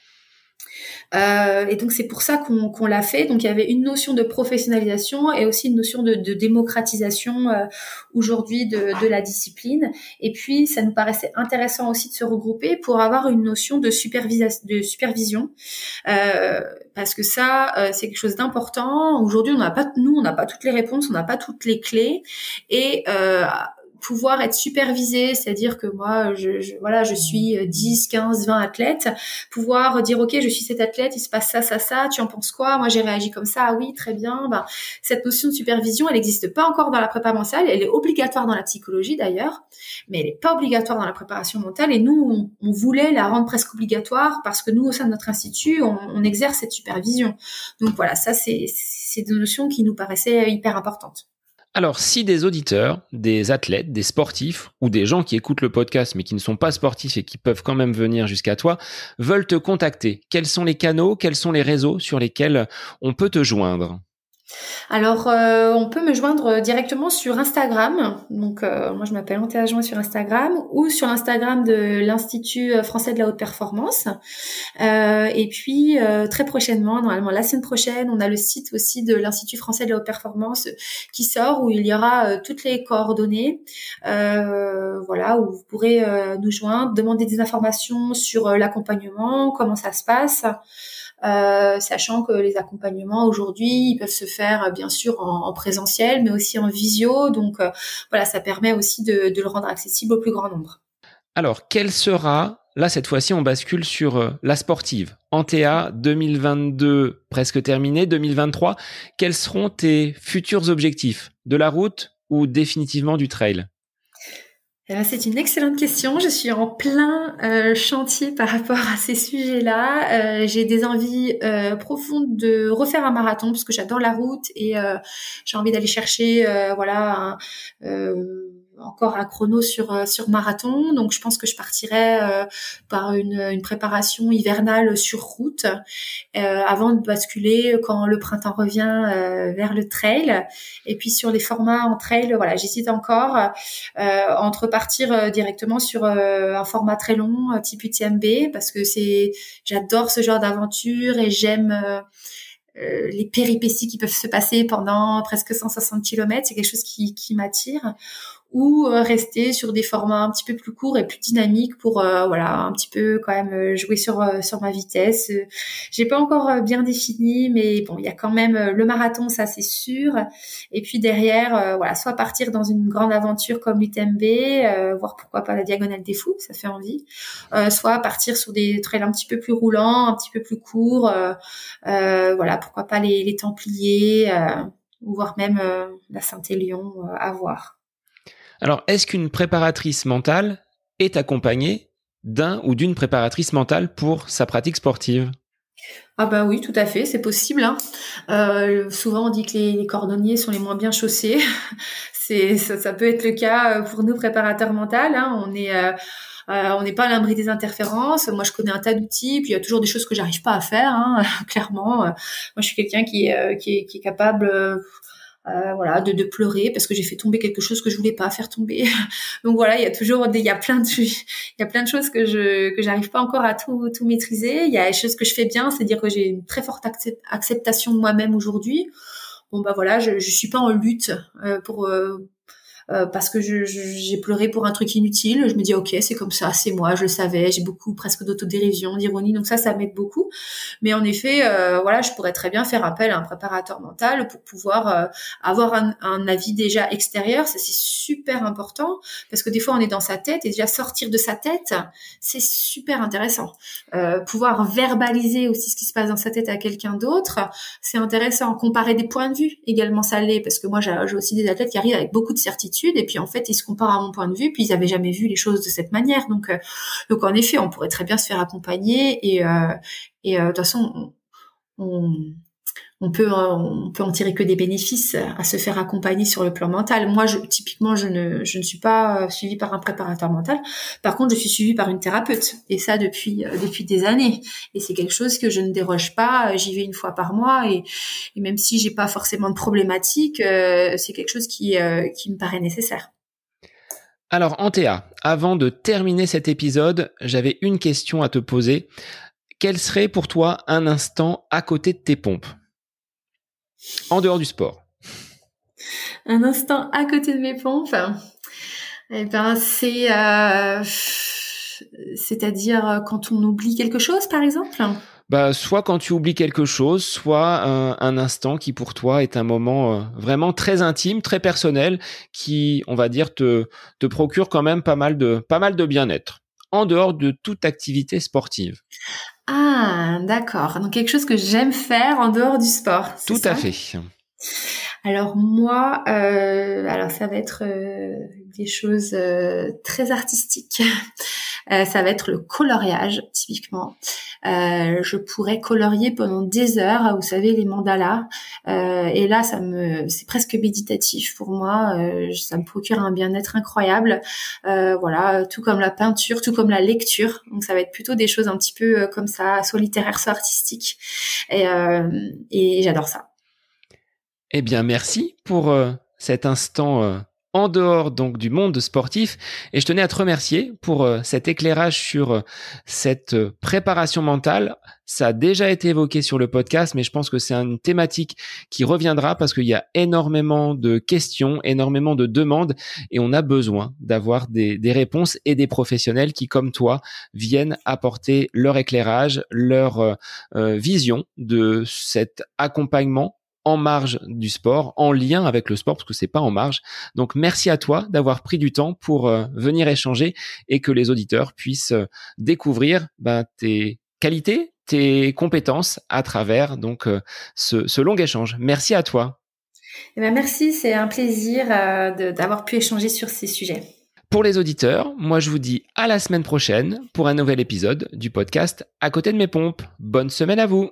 Euh, et donc c'est pour ça qu'on l'a fait. Donc il y avait une notion de professionnalisation et aussi une notion de, de démocratisation euh, aujourd'hui de, de, la discipline. Et puis ça nous paraissait intéressant aussi de se regrouper pour avoir une notion de, de supervision, euh, parce que ça euh, c'est quelque chose d'important. Aujourd'hui on n'a pas, nous on n'a pas toutes les réponses, on n'a pas toutes les clés et euh, pouvoir être supervisé, c'est-à-dire que moi, je, je, voilà, je suis 10, 15, 20 athlètes, pouvoir dire, OK, je suis cet athlète, il se passe ça, ça, ça, tu en penses quoi? Moi, j'ai réagi comme ça, ah oui, très bien. Ben, cette notion de supervision, elle n'existe pas encore dans la prépa mentale, elle est obligatoire dans la psychologie d'ailleurs, mais elle n'est pas obligatoire dans la préparation mentale, et nous, on, voulait la rendre presque obligatoire parce que nous, au sein de notre institut, on, on exerce cette supervision. Donc voilà, ça, c'est des notions qui nous paraissaient hyper importantes. Alors, si des auditeurs, des athlètes, des sportifs ou des gens qui écoutent le podcast mais qui ne sont pas sportifs et qui peuvent quand même venir jusqu'à toi veulent te contacter, quels sont les canaux, quels sont les réseaux sur lesquels on peut te joindre? Alors, euh, on peut me joindre directement sur Instagram. Donc, euh, moi, je m'appelle Antea Joint sur Instagram ou sur l'Instagram de l'Institut français de la haute performance. Euh, et puis, très prochainement, normalement la semaine prochaine, on a le site aussi de l'Institut français de la haute performance qui sort où il y aura toutes les coordonnées. voilà, où vous pourrez nous joindre, demander des informations sur l'accompagnement, comment ça se passe. Euh, sachant que les accompagnements aujourd'hui ils peuvent se faire euh, bien sûr en, présentiel, mais aussi en visio. Donc euh, voilà, ça permet aussi de, le rendre accessible au plus grand nombre. Alors, quelle sera Là, cette fois-ci, on bascule sur la sportive. Antea 2022 presque terminé, 2023. Quels seront tes futurs objectifs? De la route ou définitivement du trail? C'est une excellente question. Je suis en plein euh, chantier par rapport à ces sujets-là. Euh, j'ai des envies euh, profondes de refaire un marathon parce que j'adore la route et j'ai envie d'aller chercher, voilà, un, encore un chrono sur sur marathon, donc je pense que je partirai par une, une, préparation hivernale sur route avant de basculer quand le printemps revient vers le trail. Et puis sur les formats en trail, voilà, j'hésite encore entre partir directement sur un format très long type UTMB parce que c'est j'adore ce genre d'aventure et j'aime euh, les péripéties qui peuvent se passer pendant presque 160 km, c'est quelque chose qui, qui m'attire ou euh, rester sur des formats un petit peu plus courts et plus dynamiques pour euh, voilà un petit peu quand même euh, jouer sur sur ma vitesse. J'ai pas encore bien défini, mais bon, il y a quand même le marathon, ça c'est sûr. Et puis derrière, voilà, soit partir dans une grande aventure comme l'UTMB, voir pourquoi pas la diagonale des fous, ça fait envie. soit partir sur des trails un petit peu plus roulants, un petit peu plus courts. voilà, pourquoi pas les, les Templiers, ou voire même la Saint-Élion à voir. Alors, est-ce qu'une préparatrice mentale est accompagnée d'un ou d'une préparatrice mentale pour sa pratique sportive? Ah bah oui, tout à fait, c'est possible. Hein. Euh, souvent on dit que les, cordonniers sont les moins bien chaussés. c'est ça, peut être le cas euh, pour nous préparateurs mentaux. Hein. On euh, on n'est pas à l'abri des interférences. Moi, je connais un tas d'outils, puis il y a toujours des choses que j'arrive pas à faire. Hein, clairement, moi, je suis quelqu'un qui, qui, est capable euh, voilà, de, de, pleurer parce que j'ai fait tomber quelque chose que je voulais pas faire tomber. Donc voilà, il y a toujours il y a plein de, il y a plein de choses que je que j'arrive pas encore à tout tout maîtriser. Il y a des choses que je fais bien, c'est dire que j'ai une très forte acceptation de moi-même aujourd'hui. Bon bah voilà, je je suis pas en lutte euh, pour euh, euh, parce que j'ai pleuré pour un truc inutile. Je me dis ok, c'est comme ça, c'est moi, je le savais. J'ai beaucoup presque d'autodérision, d'ironie, donc ça, ça m'aide beaucoup. Mais en effet, euh, voilà, je pourrais très bien faire appel à un préparateur mental pour pouvoir euh, avoir un, un, avis déjà extérieur. Ça c'est super important parce que des fois on est dans sa tête et déjà sortir de sa tête, c'est super intéressant. pouvoir verbaliser aussi ce qui se passe dans sa tête à quelqu'un d'autre, c'est intéressant. Comparer des points de vue également, ça l'est parce que moi j'ai aussi des athlètes qui arrivent avec beaucoup de certitude et puis en fait ils se comparent à mon point de vue puis ils avaient jamais vu les choses de cette manière. Donc euh, donc en effet on pourrait très bien se faire accompagner et euh, et euh, de toute façon on, on peut on peut en tirer que des bénéfices à se faire accompagner sur le plan mental. Moi, typiquement, je ne suis pas suivie par un préparateur mental. Par contre, je suis suivie par une thérapeute et ça depuis des années. Et c'est quelque chose que je ne déroge pas. J'y vais une fois par mois et, même si j'ai pas forcément de problématique, euh, c'est quelque chose qui euh, qui me paraît nécessaire. Alors, Antea, avant de terminer cet épisode, j'avais une question à te poser. Quel serait pour toi un instant à côté de tes pompes? En dehors du sport Un instant à côté de mes pompes. Eh ben, c'est, euh, c'est-à-dire euh, quand on oublie quelque chose, par exemple? Bah, soit quand tu oublies quelque chose, soit un, instant qui pour toi est un moment euh, vraiment très intime, très personnel, qui, on va dire, te, te procure quand même pas mal de, pas mal de bien-être, en dehors de toute activité sportive. Ah, d'accord. Donc quelque chose que j'aime faire en dehors du sport. Tout à fait. Alors moi, euh, alors ça va être euh, des choses euh, très artistiques. ça va être le coloriage typiquement. Je pourrais colorier pendant des heures, vous savez les mandalas. et là, ça me, c'est presque méditatif pour moi. ça me procure un bien-être incroyable. voilà, tout comme la peinture, tout comme la lecture. Donc ça va être plutôt des choses un petit peu comme ça, soit littéraires, soit artistiques. Et, et j'adore ça. Eh bien, merci pour euh, cet instant euh, en dehors donc du monde sportif et je tenais à te remercier pour euh, cet éclairage sur cette préparation mentale. Ça a déjà été évoqué sur le podcast, mais je pense que c'est une thématique qui reviendra parce qu'il y a énormément de questions, énormément de demandes et on a besoin d'avoir des, des réponses et des professionnels qui, comme toi, viennent apporter leur éclairage, leur vision de cet accompagnement en marge du sport, en lien avec le sport, parce que c'est pas en marge. Donc merci à toi d'avoir pris du temps pour euh, venir échanger et que les auditeurs puissent euh, découvrir ben, tes qualités, tes compétences à travers donc euh, ce, long échange. Merci à toi. Eh ben merci, c'est un plaisir d'avoir pu échanger sur ces sujets. Pour les auditeurs, moi je vous dis à la semaine prochaine pour un nouvel épisode du podcast À côté de mes pompes. Bonne semaine à vous.